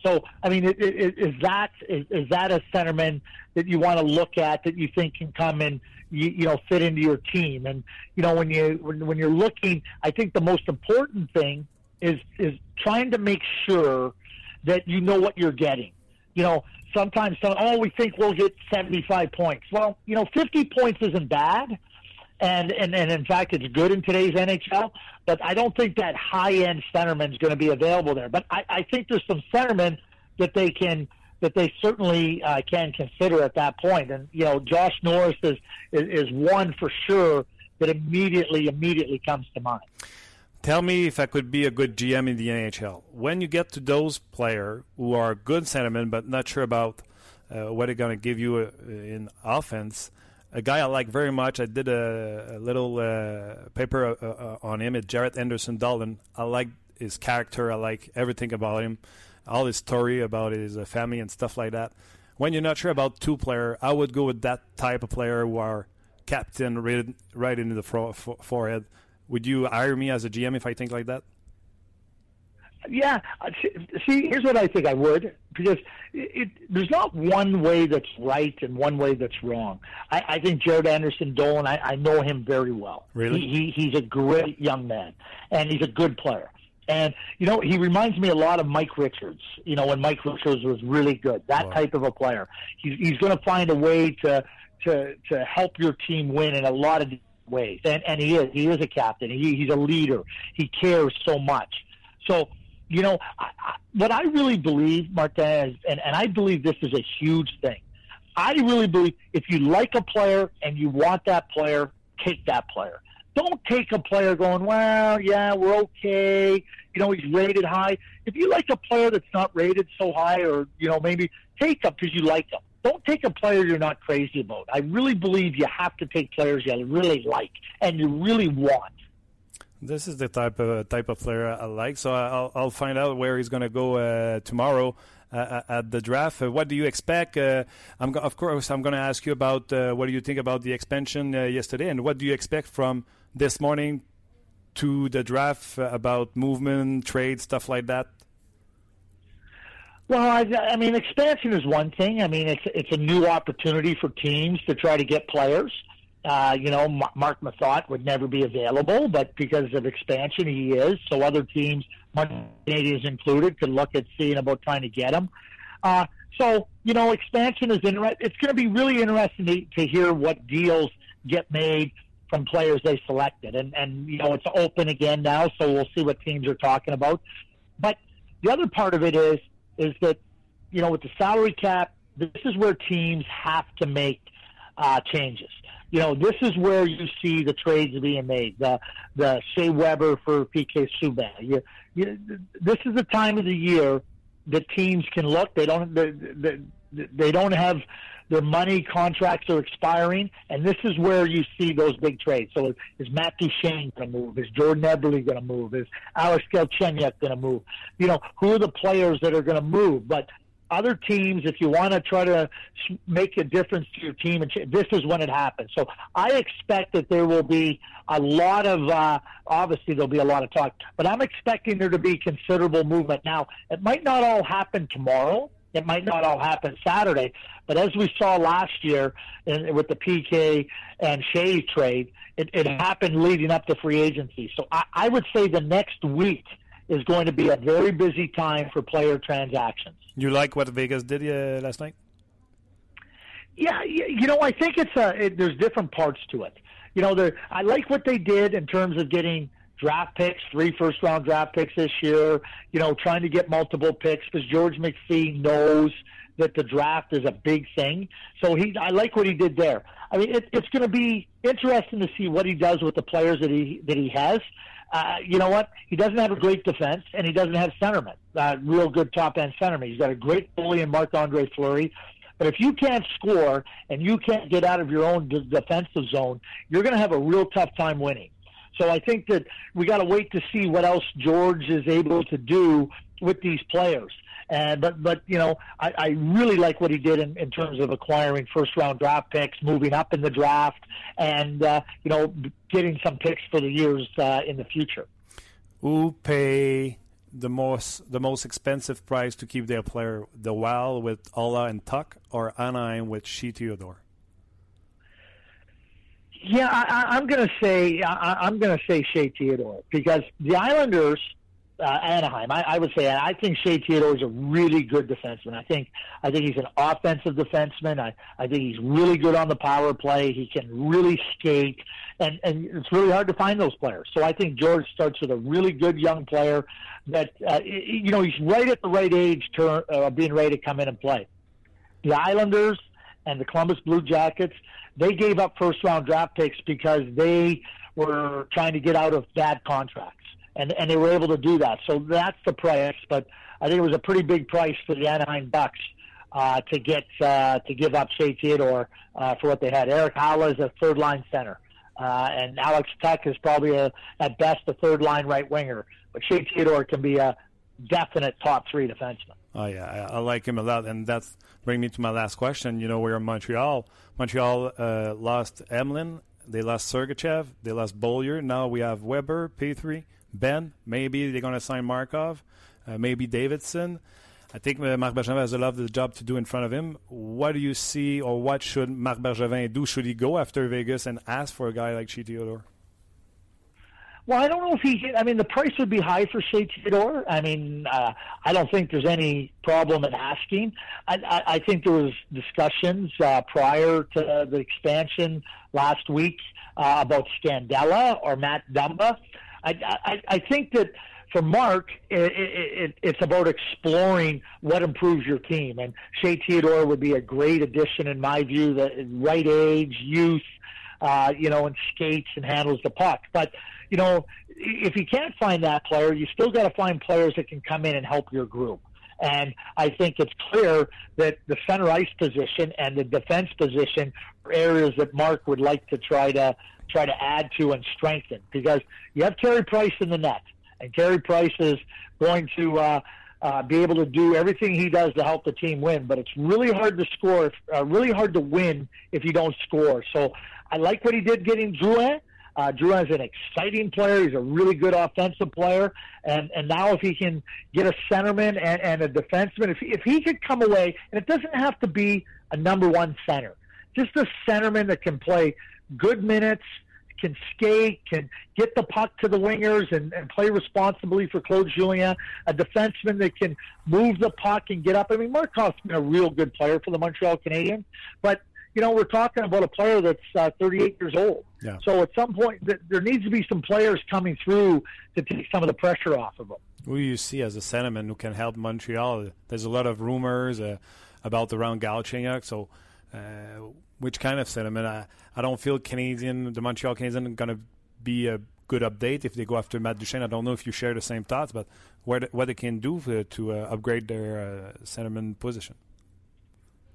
So, I mean, is that is, is that a centerman that you want to look at that you think can come and you, you know fit into your team? And you know, when you when, when you're looking, I think the most important thing is is trying to make sure that you know what you're getting. You know, sometimes some, oh we think we'll get 75 points. Well, you know, 50 points isn't bad and, and and in fact it's good in today's NHL. But I don't think that high end centerman is going to be available there. But I, I think there's some centermen that they can that they certainly uh, can consider at that point. And you know, Josh Norris is, is is one for sure that immediately immediately comes to mind. Tell me if I could be a good GM in the NHL. When you get to those player who are good centermen but not sure about uh, what they're going to give you uh, in offense, a guy I like very much. I did a, a little uh, paper uh, uh, on him. It's Jarrett Anderson Dolan. I like his character. I like everything about him, all his story about his uh, family and stuff like that. When you're not sure about two player, I would go with that type of player who are captain right, right into the forehead. Would you hire me as a GM if I think like that? Yeah. uh, see- See, here's what I think I would because it, it, there's not one way that's right and one way that's wrong. I, I think Jared Anderson Dolan. I, I know him very well. Really? He, he he's a great young man and he's a good player. And you know, he reminds me a lot of Mike Richards. You know, when Mike Richards was really good, that Wow. type of a player. He's he's going to find a way to to to help your team win in a lot of ways. And and he is he is a captain. He, he's a leader. He cares so much. So you know, I, I, what I really believe, Martin, is, and, and I believe this is a huge thing. I really believe if you like a player and you want that player, take that player. Don't take a player going, well, yeah, we're okay. You know, he's rated high. If you like a player that's not rated so high, or you know, maybe take him because you like him. Don't take a player you're not crazy about. I really believe you have to take players you really like and you really want. This is the type of type of player I like. So I'll I'll find out where he's going to go uh, tomorrow uh, at the draft. Uh, what do you expect? Uh, I'm go- of course I'm going to ask you about uh, what do you think about the expansion uh, yesterday, and what do you expect from this morning to the draft uh, about movement, trade, stuff like that. Well, I, I mean, expansion is one thing. I mean, it's it's a new opportunity for teams to try to get players. Uh, you know, Mark Mathot would never be available, but because of expansion, he is. So other teams, Canadians included, could look at seeing about trying to get him. Uh, so you know, expansion is interesting. It's going to be really interesting to, to hear what deals get made from players they selected, and and you know, it's open again now, so we'll see what teams are talking about. But the other part of it is is that you know with the salary cap, this is where teams have to make uh, changes. You know, this is where you see the trades being made. The the Shea Weber for PK Subban. You, you, this is the time of the year that teams can look. They don't they, they, they don't have their money contracts are expiring, and this is where you see those big trades. So is Matt Duchene going to move? Is Jordan Eberle going to move? Is Alex Galchenyuk going to move? You know, who are the players that are going to move? But other teams, if you want to try to make a difference to your team, and this is when it happens. So I expect that there will be a lot of, uh, obviously there'll be a lot of talk, but I'm expecting there to be considerable movement. Now, it might not all happen tomorrow. It might not all happen Saturday, but as we saw last year in, with the PK and Shea trade, it, it happened leading up to free agency. So I, I would say the next week is going to be a very busy time for player transactions. You like what Vegas did uh, last night? Yeah, you know, I think it's a it, there's different parts to it. You know, there I like what they did in terms of getting draft picks, three first round draft picks this year, you know, trying to get multiple picks because George McPhee knows that the draft is a big thing. So he, I like what he did there. I mean, it, it's going to be interesting to see what he does with the players that he that he has. Uh, you know what? He doesn't have a great defense, and he doesn't have centermen, uh, real good top end centermen. He's got a great goalie in Marc Andre Fleury. But if you can't score and you can't get out of your own defensive zone, you're going to have a real tough time winning. So I think that we got to wait to see what else George is able to do with these players. And but but you know I, I really like what he did in, in terms of acquiring first round draft picks, moving up in the draft, and uh, you know getting some picks for the years uh, in the future. Who pay the most the most expensive price to keep their player? The Wild with Ola and Tuck, or Anaheim with Shea Theodore? Yeah, I, I'm going to say I, I'm going to say Shea Theodore because the Islanders uh, Anaheim. I, I would say I think Shea Theodore is a really good defenseman. I think I think he's an offensive defenseman. I, I think he's really good on the power play. He can really skate, and and it's really hard to find those players. So I think George starts with a really good young player that uh, you know he's right at the right age to uh, being ready to come in and play. The Islanders and the Columbus Blue Jackets they gave up first round draft picks because they were trying to get out of bad contracts and and they were able to do that. So that's the price. But I think it was a pretty big price for the Anaheim Ducks uh, to get uh, to give up Shea Theodore uh, for what they had. Eric Haula is a third line center, uh, and Alex Tuch is probably a, at best a third line right winger. But Shea Theodore can be a definite top three defenseman. Oh yeah, I, I like him a lot, and that's bring me to my last question. You know, we're in Montreal. Montreal uh, lost Emelin, they lost Sergachev, they lost Beaulieu. Now we have Weber, P3. Ben. Maybe they're going to sign Markov. Uh, maybe Davidson. I think uh, Marc Bergevin has a lot of the job to do in front of him. What do you see, or what should Marc Bergevin do? Should he go after Vegas and ask for a guy like Shea Theodore? Well, I don't know if he. I mean, the price would be high for Shea Theodore. I mean, uh, I don't think there's any problem in asking. I, I, I think there was discussions uh, prior to the expansion last week uh, about Scandella or Matt Dumba. I, I, I think that for Marc, it, it, it's about exploring what improves your team. And Shea Theodore would be a great addition, in my view, the right age, youth, uh, you know, and skates and handles the puck. But, you know, if you can't find that player, you still got to find players that can come in and help your group. And I think it's clear that the center ice position and the defense position are areas that Mark would like to try to try to add to and strengthen because you have Carey Price in the net, and Carey Price is going to uh, uh, be able to do everything he does to help the team win. But it's really hard to score, uh, really hard to win if you don't score. So I like what he did getting Drouin. Uh, Drouin is an exciting player. He's a really good offensive player, and and now if he can get a centerman and, and a defenseman, if if he could come away, and it doesn't have to be a number one center, just a centerman that can play good minutes, can skate, can get the puck to the wingers and, and play responsibly for Claude Julien, a defenseman that can move the puck and get up. I mean, Markov's been a real good player for the Montreal Canadiens, but you know, we're talking about a player that's uh, 38 years old. Yeah. So at some point, th- there needs to be some players coming through to take some of the pressure off of them. Who do you see as a centerman who can help Montreal? There's a lot of rumors uh, about the round Galchenyuk, so uh, which kind of sentiment. I, I don't feel Canadian, the Montreal Canadiens, going to be a good update if they go after Matt Duchene. I don't know if you share the same thoughts, but what what they can do to, to uh, upgrade their uh, centerman position.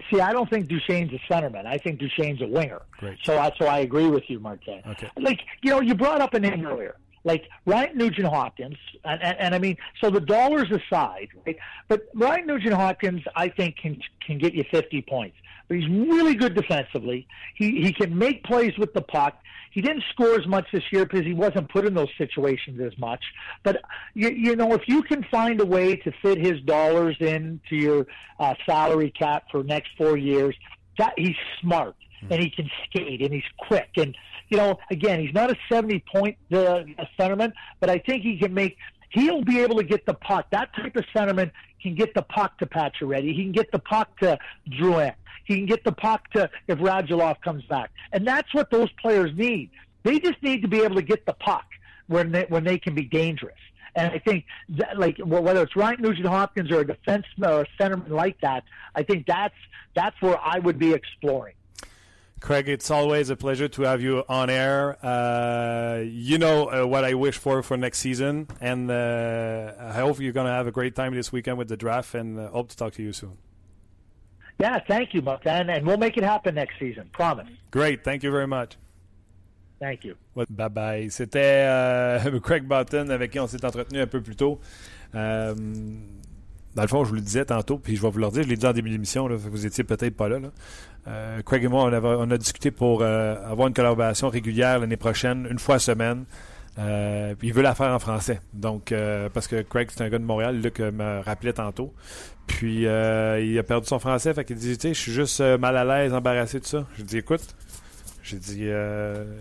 See, I don't think Duchene's a centerman. I think Duchene's a winger. Great. So, I, so I agree with you, Martin. Okay. Like you know, you brought up a name earlier, like Ryan Nugent Hopkins, and, and, and I mean, so the dollars aside, right? But Ryan Nugent Hopkins, I think, can can get you 50 points he's really good defensively. He he can make plays with the puck. He didn't score as much this year because he wasn't put in those situations as much. But you, you know, if you can find a way to fit his dollars into your uh, salary cap for next four years, that he's smart and he can skate and he's quick and you know again he's not a 70 point uh, centerman but i think he can make he'll be able to get the puck that type of centerman can get the puck to Pacioretty. He can get the puck to Drouin. He can get the puck to if Radulov comes back. And that's what those players need. They just need to be able to get the puck. when they, when they can be dangerous. And I think that, like whether it's Ryan Nugent Hopkins or a defense or a centerman like that, I think that's that's where I would be exploring. Craig, it's always a pleasure to have you on air. Uh, you know uh, what I wish for for next season, and uh, I hope you're going to have a great time this weekend with the draft, and uh, hope to talk to you soon. Yeah, thank you, Buck, and, we'll make it happen next season. Promise. Great, thank you very much. Thank you. Bye bye. C'était euh, <laughs> Craig Button avec qui on s'est entretenu un peu plus tôt. Dans le fond, je vous le disais tantôt, puis je vais vous le dire, je l'ai dit en début d'émission, vous étiez peut-être pas là. Euh, Craig et moi, on, avait, on a discuté pour euh, avoir une collaboration régulière l'année prochaine, une fois semaine. Euh, puis il veut la faire en français. Donc, parce que Craig, c'est un gars de Montréal, Luc me rappelait tantôt. Puis, il a perdu son français, fait qu'il dit, tu sais, je suis juste mal à l'aise, embarrassé de ça. Je dis, écoute, j'ai dit,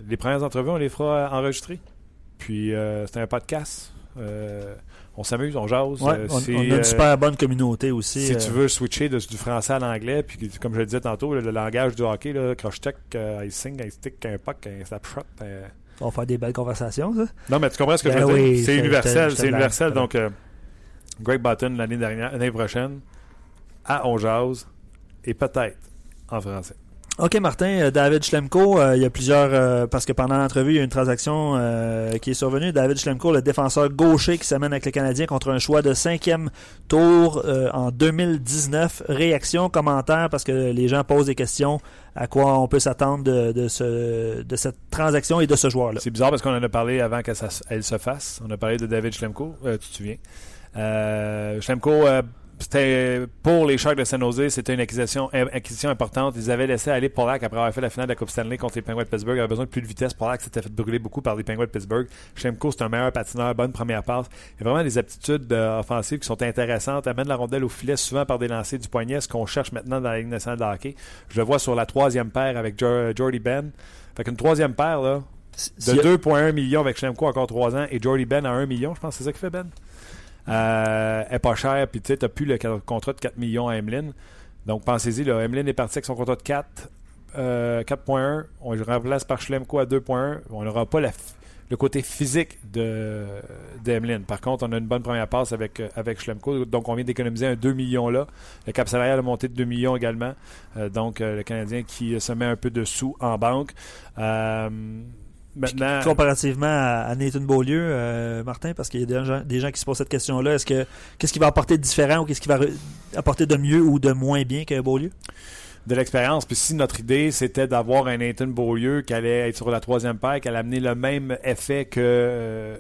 les premières entrevues, on les fera enregistrer. Puis, c'est un podcast. On s'amuse, on jase. Ouais, Euh, on, a une euh, super bonne communauté aussi. si euh, tu veux switcher de- du français à l'anglais, puis comme je le disais tantôt, le, le langage du hockey, là, croche-tech, euh, icing, un stick, un puck, un snapshot. On va faire des belles conversations, ça. Non, mais tu comprends ce que Ben je veux oui, dire? C'est universel, c'est universel. Donc, euh, Greg Button, l'année dernière, l'année prochaine, à On Jase, et peut-être en français. OK, Martin, euh, David Schlemko, euh, il y a plusieurs... euh, parce que pendant l'entrevue, il y a une transaction qui est survenue. David Schlemko, le défenseur gaucher qui s'amène avec le Canadien contre un choix de cinquième tour en 2019. Réaction, commentaire, parce que les gens posent des questions à quoi on peut s'attendre de, de, ce, de cette transaction et de ce joueur-là. C'est bizarre parce qu'on en a parlé avant qu'elle se fasse. On a parlé de David Schlemko, tu te souviens. Schlemko, c'était pour les Sharks de San Jose, c'était une acquisition, euh, acquisition importante. Ils avaient laissé aller Polak après avoir fait la finale de la Coupe Stanley contre les Penguins de Pittsburgh. Il avait besoin de plus de vitesse. Polak s'était fait brûler beaucoup par les Penguins de Pittsburgh. Schlemko, c'est un meilleur patineur, bonne première passe. Il y a vraiment des aptitudes euh, offensives qui sont intéressantes. Amène la rondelle au filet souvent par des lancers du poignet, ce qu'on cherche maintenant dans la Ligue nationale de hockey. Je le vois sur la troisième paire avec Jo- Jordy Ben. Fait qu'une troisième paire, là, de y a- 2,1 millions avec Schlemko encore 3 ans et Jordy Ben à 1 million, je pense que c'est ça qui fait Ben? Euh, est pas cher, puis tu sais, plus le contrat de 4 millions à Emeline. Donc pensez-y, là, est parti avec son contrat de 4, euh, 4.1. On le remplace par Schlemko à 2.1. On n'aura pas le côté physique de d'Emeline. Par contre, on a une bonne première passe avec, euh, avec Schlemko. Donc on vient d'économiser un 2 millions là. Le cap salarial a monté de 2 millions également. Euh, donc euh, le Canadien qui se met un peu de sous en banque. Euh, maintenant. comparativement à, à Nathan Beaulieu, euh, Martin, parce qu'il y a des gens, des gens qui se posent cette question-là. Est-ce que qu'est-ce qu'il va apporter de différent ou qu'est-ce qu'il va apporter de mieux ou de moins bien que Beaulieu? de l'expérience. Puis si notre idée, c'était d'avoir un Nathan Beaulieu qui allait être sur la troisième paire, qui allait amener le même effet que euh,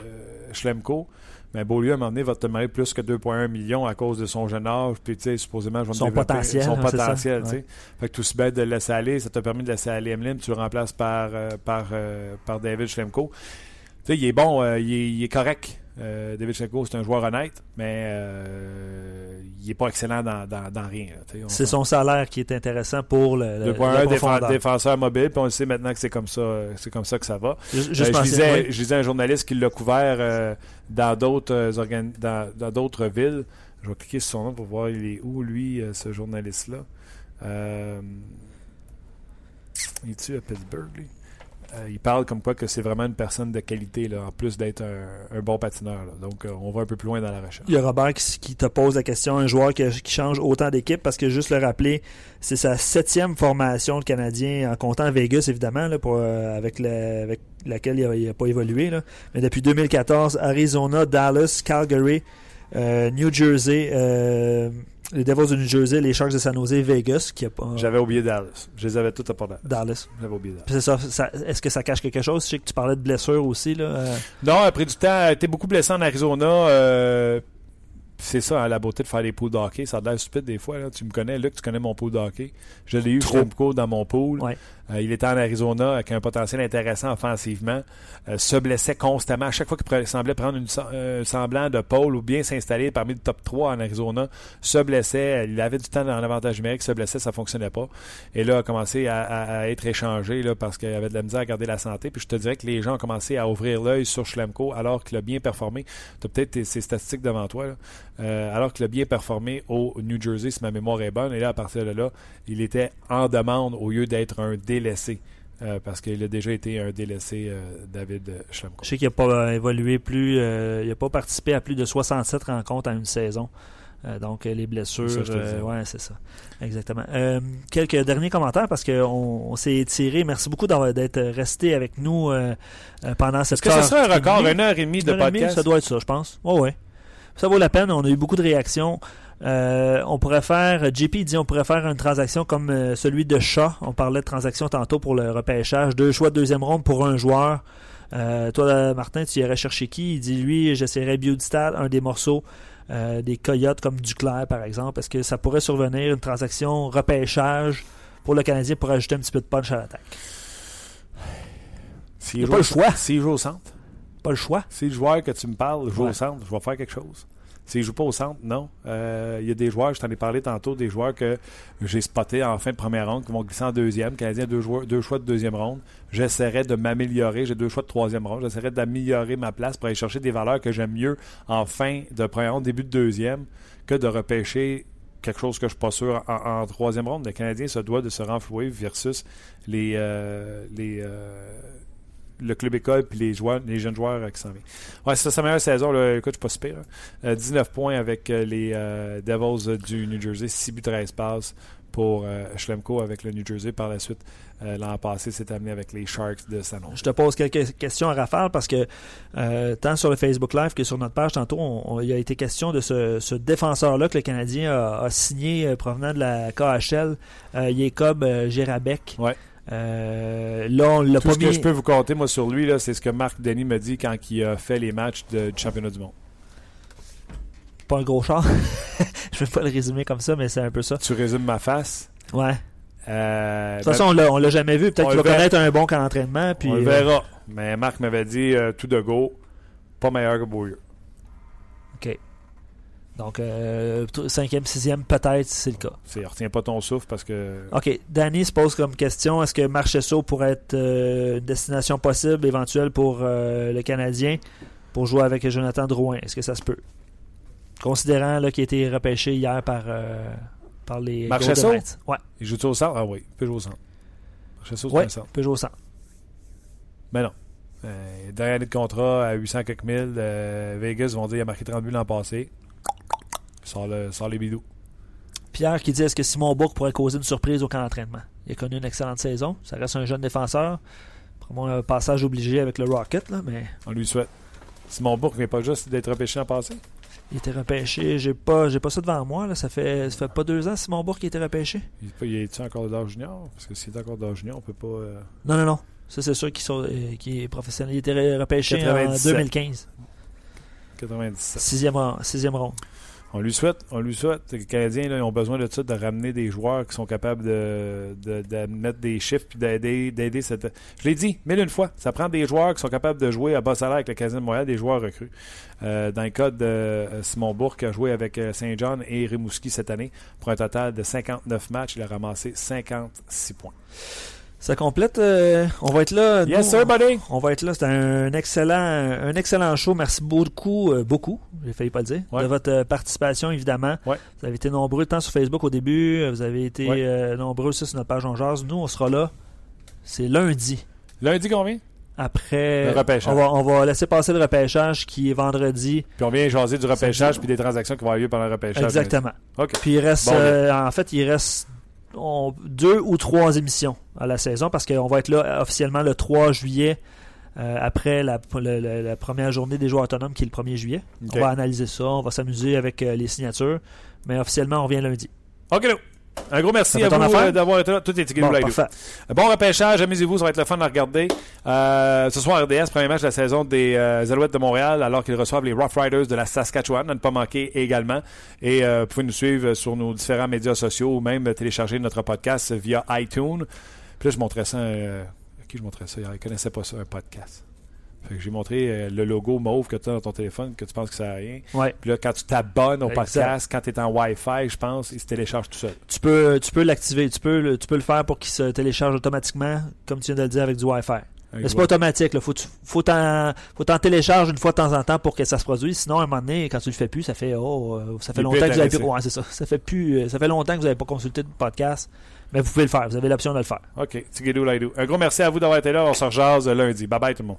Schlemko, mais Beaulieu, à un moment donné, va te demander plus que 2,1 millions à cause de son jeune âge. Puis, tu sais, supposément, je vais me Son développer- potentiel, Son hein, potentiel, tu sais. Ouais. Fait que tout aussi bête de le laisser aller. Ça t'a permis de laisser aller Emeline. Tu le remplaces par, euh, par, euh, par David Schlemko. Tu sais, il est bon, euh, il, est, il est correct. Euh, David Schlemko, c'est un joueur honnête, mais euh, il n'est pas excellent dans, dans, dans rien. C'est son salaire qui est intéressant pour le, le- 2.1 la défense- profondeur. défenseur mobile, puis on le sait maintenant que c'est comme ça, c'est comme ça que ça va. Euh, je, oui. lisais un journaliste qui l'a couvert dans d'autres dans, d'autres villes. Je vais cliquer sur son nom pour voir il est où lui, ce journaliste-là. Il est-tu à Pittsburgh, lui? Euh, il parle comme quoi que c'est vraiment une personne de qualité, là, en plus d'être un, bon patineur. là. Donc, euh, on va un peu plus loin dans la recherche. Il y a Robert qui, te pose la question, un joueur qui, change autant d'équipe, parce que juste le rappeler, c'est sa septième formation, le Canadien, en comptant Vegas, évidemment, là, pour, euh, avec, avec laquelle il n'a pas évolué. Là. Mais depuis 2014, Arizona, Dallas, Calgary, euh, New Jersey, euh, les Devils de New Jersey, les Sharks de San Jose, Vegas, qui a pas... J'avais oublié Dallas. Je les avais tous à part Dallas. Dallas. J'avais oublié Dallas. C'est ça, ça- est-ce que ça cache quelque chose? Je sais que tu parlais de blessure aussi. Là. euh, Non, après du temps, été beaucoup blessé en Arizona. euh, c'est ça, hein, la beauté de faire des poules de hockey. Ça a l'air stupide des fois. Là. Tu me connais, Luc, tu connais mon pool de hockey. Je l'ai eu, Trop. Dans mon pool. Ouais. Euh, il était en Arizona avec un potentiel intéressant offensivement. Euh, se blessait constamment. À chaque fois qu'il semblait prendre une, sem- un semblant de pôle ou bien s'installer parmi le top 3 en Arizona, se blessait. Il avait du temps en avantage numérique, se blessait, ça fonctionnait pas. Et là, a commencé à, être échangé là, parce qu'il avait de la misère à garder la santé. Puis je te dirais que les gens ont commencé à ouvrir l'œil sur Schlemko alors qu'il a bien performé. Tu as peut-être ces statistiques devant toi. Euh, alors qu'il a bien performé au New Jersey, si ma mémoire est bonne. Et là, à partir de là, il était en demande au lieu d'être un délaissé. euh, parce qu'il a déjà été un délaissé, euh, David Schlemko. Je sais qu'il n'a pas euh, évolué plus, il n'a pas participé à plus de 67 rencontres en une saison. Donc les blessures, Ça, ouais, c'est ça. Exactement. Quelques derniers commentaires parce qu'on on, s'est étiré. Merci beaucoup d'être resté avec nous pendant cette Est-ce que ce serait un record, une heure et demie de heure et demie, podcast? Ça doit être ça, je pense. Ouais, ouais. Ça vaut la peine. On a eu beaucoup de réactions. Euh, on pourrait faire, JP dit, on pourrait faire une transaction comme euh, celui de Chat. On parlait de transaction tantôt pour le repêchage. Deux choix de deuxième ronde pour un joueur. Euh, toi, Martin, tu irais chercher qui? Il dit, lui, j'essaierais Biodistat, un des morceaux des Coyotes comme Duclair, par exemple. Est-ce que ça pourrait survenir une transaction repêchage pour le Canadien pour ajouter un petit peu de punch à l'attaque? A pas le choix. S'il joue au centre. Pas le choix. Si le joueur que tu me parles joue Ouais. au centre, je vais faire quelque chose. S'il joue pas au centre, non? Euh, Il y a des joueurs, je t'en ai parlé tantôt, des joueurs que j'ai spotés en fin de première ronde qui vont glisser en deuxième. Canadien, deux, joueurs, deux choix de deuxième ronde. J'essaierai de m'améliorer. J'ai deux choix de troisième ronde. J'essaierai d'améliorer ma place pour aller chercher des valeurs que j'aime mieux en fin de première ronde, début de deuxième, que de repêcher quelque chose que je suis pas sûr en, en troisième ronde. Le Canadien se doit de se renflouer versus les, euh, les, euh, le club école puis les joueurs, les jeunes joueurs euh, qui s'en viennent. Ouais, c'est ça, sa meilleure saison. Là. Écoute, je suis pas super. hein. Euh, 19 points avec euh, les Devils du New Jersey, 6 buts 13 passes pour Schlemko avec le New Jersey. Par la suite, l'an passé, c'est amené avec les Sharks de San Jose. Je te pose quelques questions à rafale parce que euh, tant sur le Facebook Live que sur notre page, tantôt, on- on- il a été question de ce, ce défenseur-là que le Canadien a, a signé euh, provenant de la KHL, euh, Jacob euh, Gérabek. Ouais. Euh, là, on l'a Tout pas ce que je peux vous compter, moi, sur lui, là, c'est ce que Marc Denis me dit quand il a fait les matchs de- du championnat du monde. Pas un gros char. <laughs> je vais pas le résumer comme ça, mais c'est un peu ça. Tu résumes ma face? Ouais. Euh, De toute façon, on l'a, on l'a jamais vu. Peut-être qu'il va verra. connaître un bon camp d'entraînement. Puis, on le euh, verra. Mais Marc m'avait dit tout de go, pas meilleur que Beaulieu. OK. Donc, euh, cinquième, sixième, peut-être, c'est le cas. C'est, retiens pas ton souffle parce que OK. Danny se pose comme question est-ce que Marchesso pourrait être euh, une destination possible, éventuelle pour euh, le Canadien pour jouer avec Jonathan Drouin? Est-ce que ça se peut? Considérant là, qu'il a été repêché hier par, euh, par les Knights. Ouais, il joue au centre? Ah oui, il peut jouer au centre. C'est Ouais. centre. il peut jouer au centre. Mais non. Euh, dernière année de contrat à 800 quelques mille. Vegas vont dire qu'il a marqué 30 buts l'an passé. Le, sort les bidous. Pierre qui dit est-ce que Simon Bourque pourrait causer une surprise au camp d'entraînement? Il a connu une excellente saison. Ça reste un jeune défenseur. Moi, un passage obligé avec le Rocket, là, mais On lui souhaite. Simon Bourque n'est pas juste d'être repêché en passé. il était repêché. J'ai pas, j'ai pas ça devant moi. Là. Ça, fait, ça fait pas deux ans Simon Bourque qui a été repêché Il, il est-tu encore d'âge junior? Parce que s'il est encore d'âge junior, on peut pas. euh, Non, non, non. Ça, c'est sûr qu'il sont- euh, est professionnel. Il était re- repêché 97. en 2015. 97. Sixième, sixième ronde. On lui souhaite, on lui souhaite. Les Canadiens là, ils ont besoin de ça, de ramener des joueurs qui sont capables de, de, de mettre des chiffres puis d'aider, d'aider cette. Je l'ai dit mille une fois, ça prend des joueurs qui sont capables de jouer à bas salaire avec le Canadien de Montréal, des joueurs recrues. Euh, dans le cas de euh, Simon Bourque, qui a joué avec euh, Saint-John et Rimouski cette année, pour un total de 59 matchs, il a ramassé 56 points. Ça complète. euh, on va être là. Yes, nous, sir, buddy! On va être là. C'était un excellent, un excellent show. Merci beaucoup, euh, beaucoup, j'ai failli pas le dire, Ouais. de votre euh, participation, évidemment. Ouais. Vous avez été nombreux tant sur Facebook au début. Vous avez été Ouais. euh, nombreux aussi sur notre page en jazz. Nous, on sera là. C'est lundi. Lundi combien? Après, Le repêchage. on va, on va laisser passer le repêchage qui est vendredi. Puis on vient jaser du repêchage puis des transactions qui vont avoir lieu pendant le repêchage. Exactement. Puis il reste, Bon, en fait, il reste on- deux ou trois émissions à la saison parce qu'on va être là officiellement le 3 juillet euh, après la, la première journée des joueurs autonomes qui est le 1er juillet. On va analyser ça, on va s'amuser avec euh, les signatures, mais officiellement on revient lundi. OK. Un gros merci à vous euh, d'avoir été là. Tout est Bon, parfait. Bon repêchage, amusez-vous, ça va être le fun à regarder. Euh, ce soir, RDS, premier match de la saison des euh, Alouettes de Montréal, alors qu'ils reçoivent les Rough Riders de la Saskatchewan, à ne pas manquer également. Et euh, vous pouvez nous suivre sur nos différents médias sociaux ou même télécharger notre podcast via iTunes. Puis là, je montrais ça. euh, à qui je montrais ça? Il ne connaissait pas ça, un podcast. Fait que j'ai montré euh, le logo mauve que tu as dans ton téléphone, que tu penses que ça n'a rien. Ouais. Puis là, quand tu t'abonnes au podcast, quand tu es en Wi-Fi, je pense, il se télécharge tout seul. Tu peux, tu peux l'activer, tu peux, le- tu peux le faire pour qu'il se télécharge automatiquement, comme tu viens de le dire avec du Wi-Fi. Mais c'est pas automatique. Là. Faut, tu- faut t'en, faut t'en télécharger une fois de temps en temps pour que ça se produise. Sinon, à un moment donné, quand tu le fais plus, ça fait, oh, ça fait Il longtemps que vous avez plus, t'arrêter. ouais, c'est ça. Ça fait plus, ça fait longtemps que vous n'avez pas consulté de podcast. Mais vous pouvez le faire. Vous avez l'option de le faire. OK. Un gros merci à vous d'avoir été là. On se rejase lundi. Bye bye tout le monde.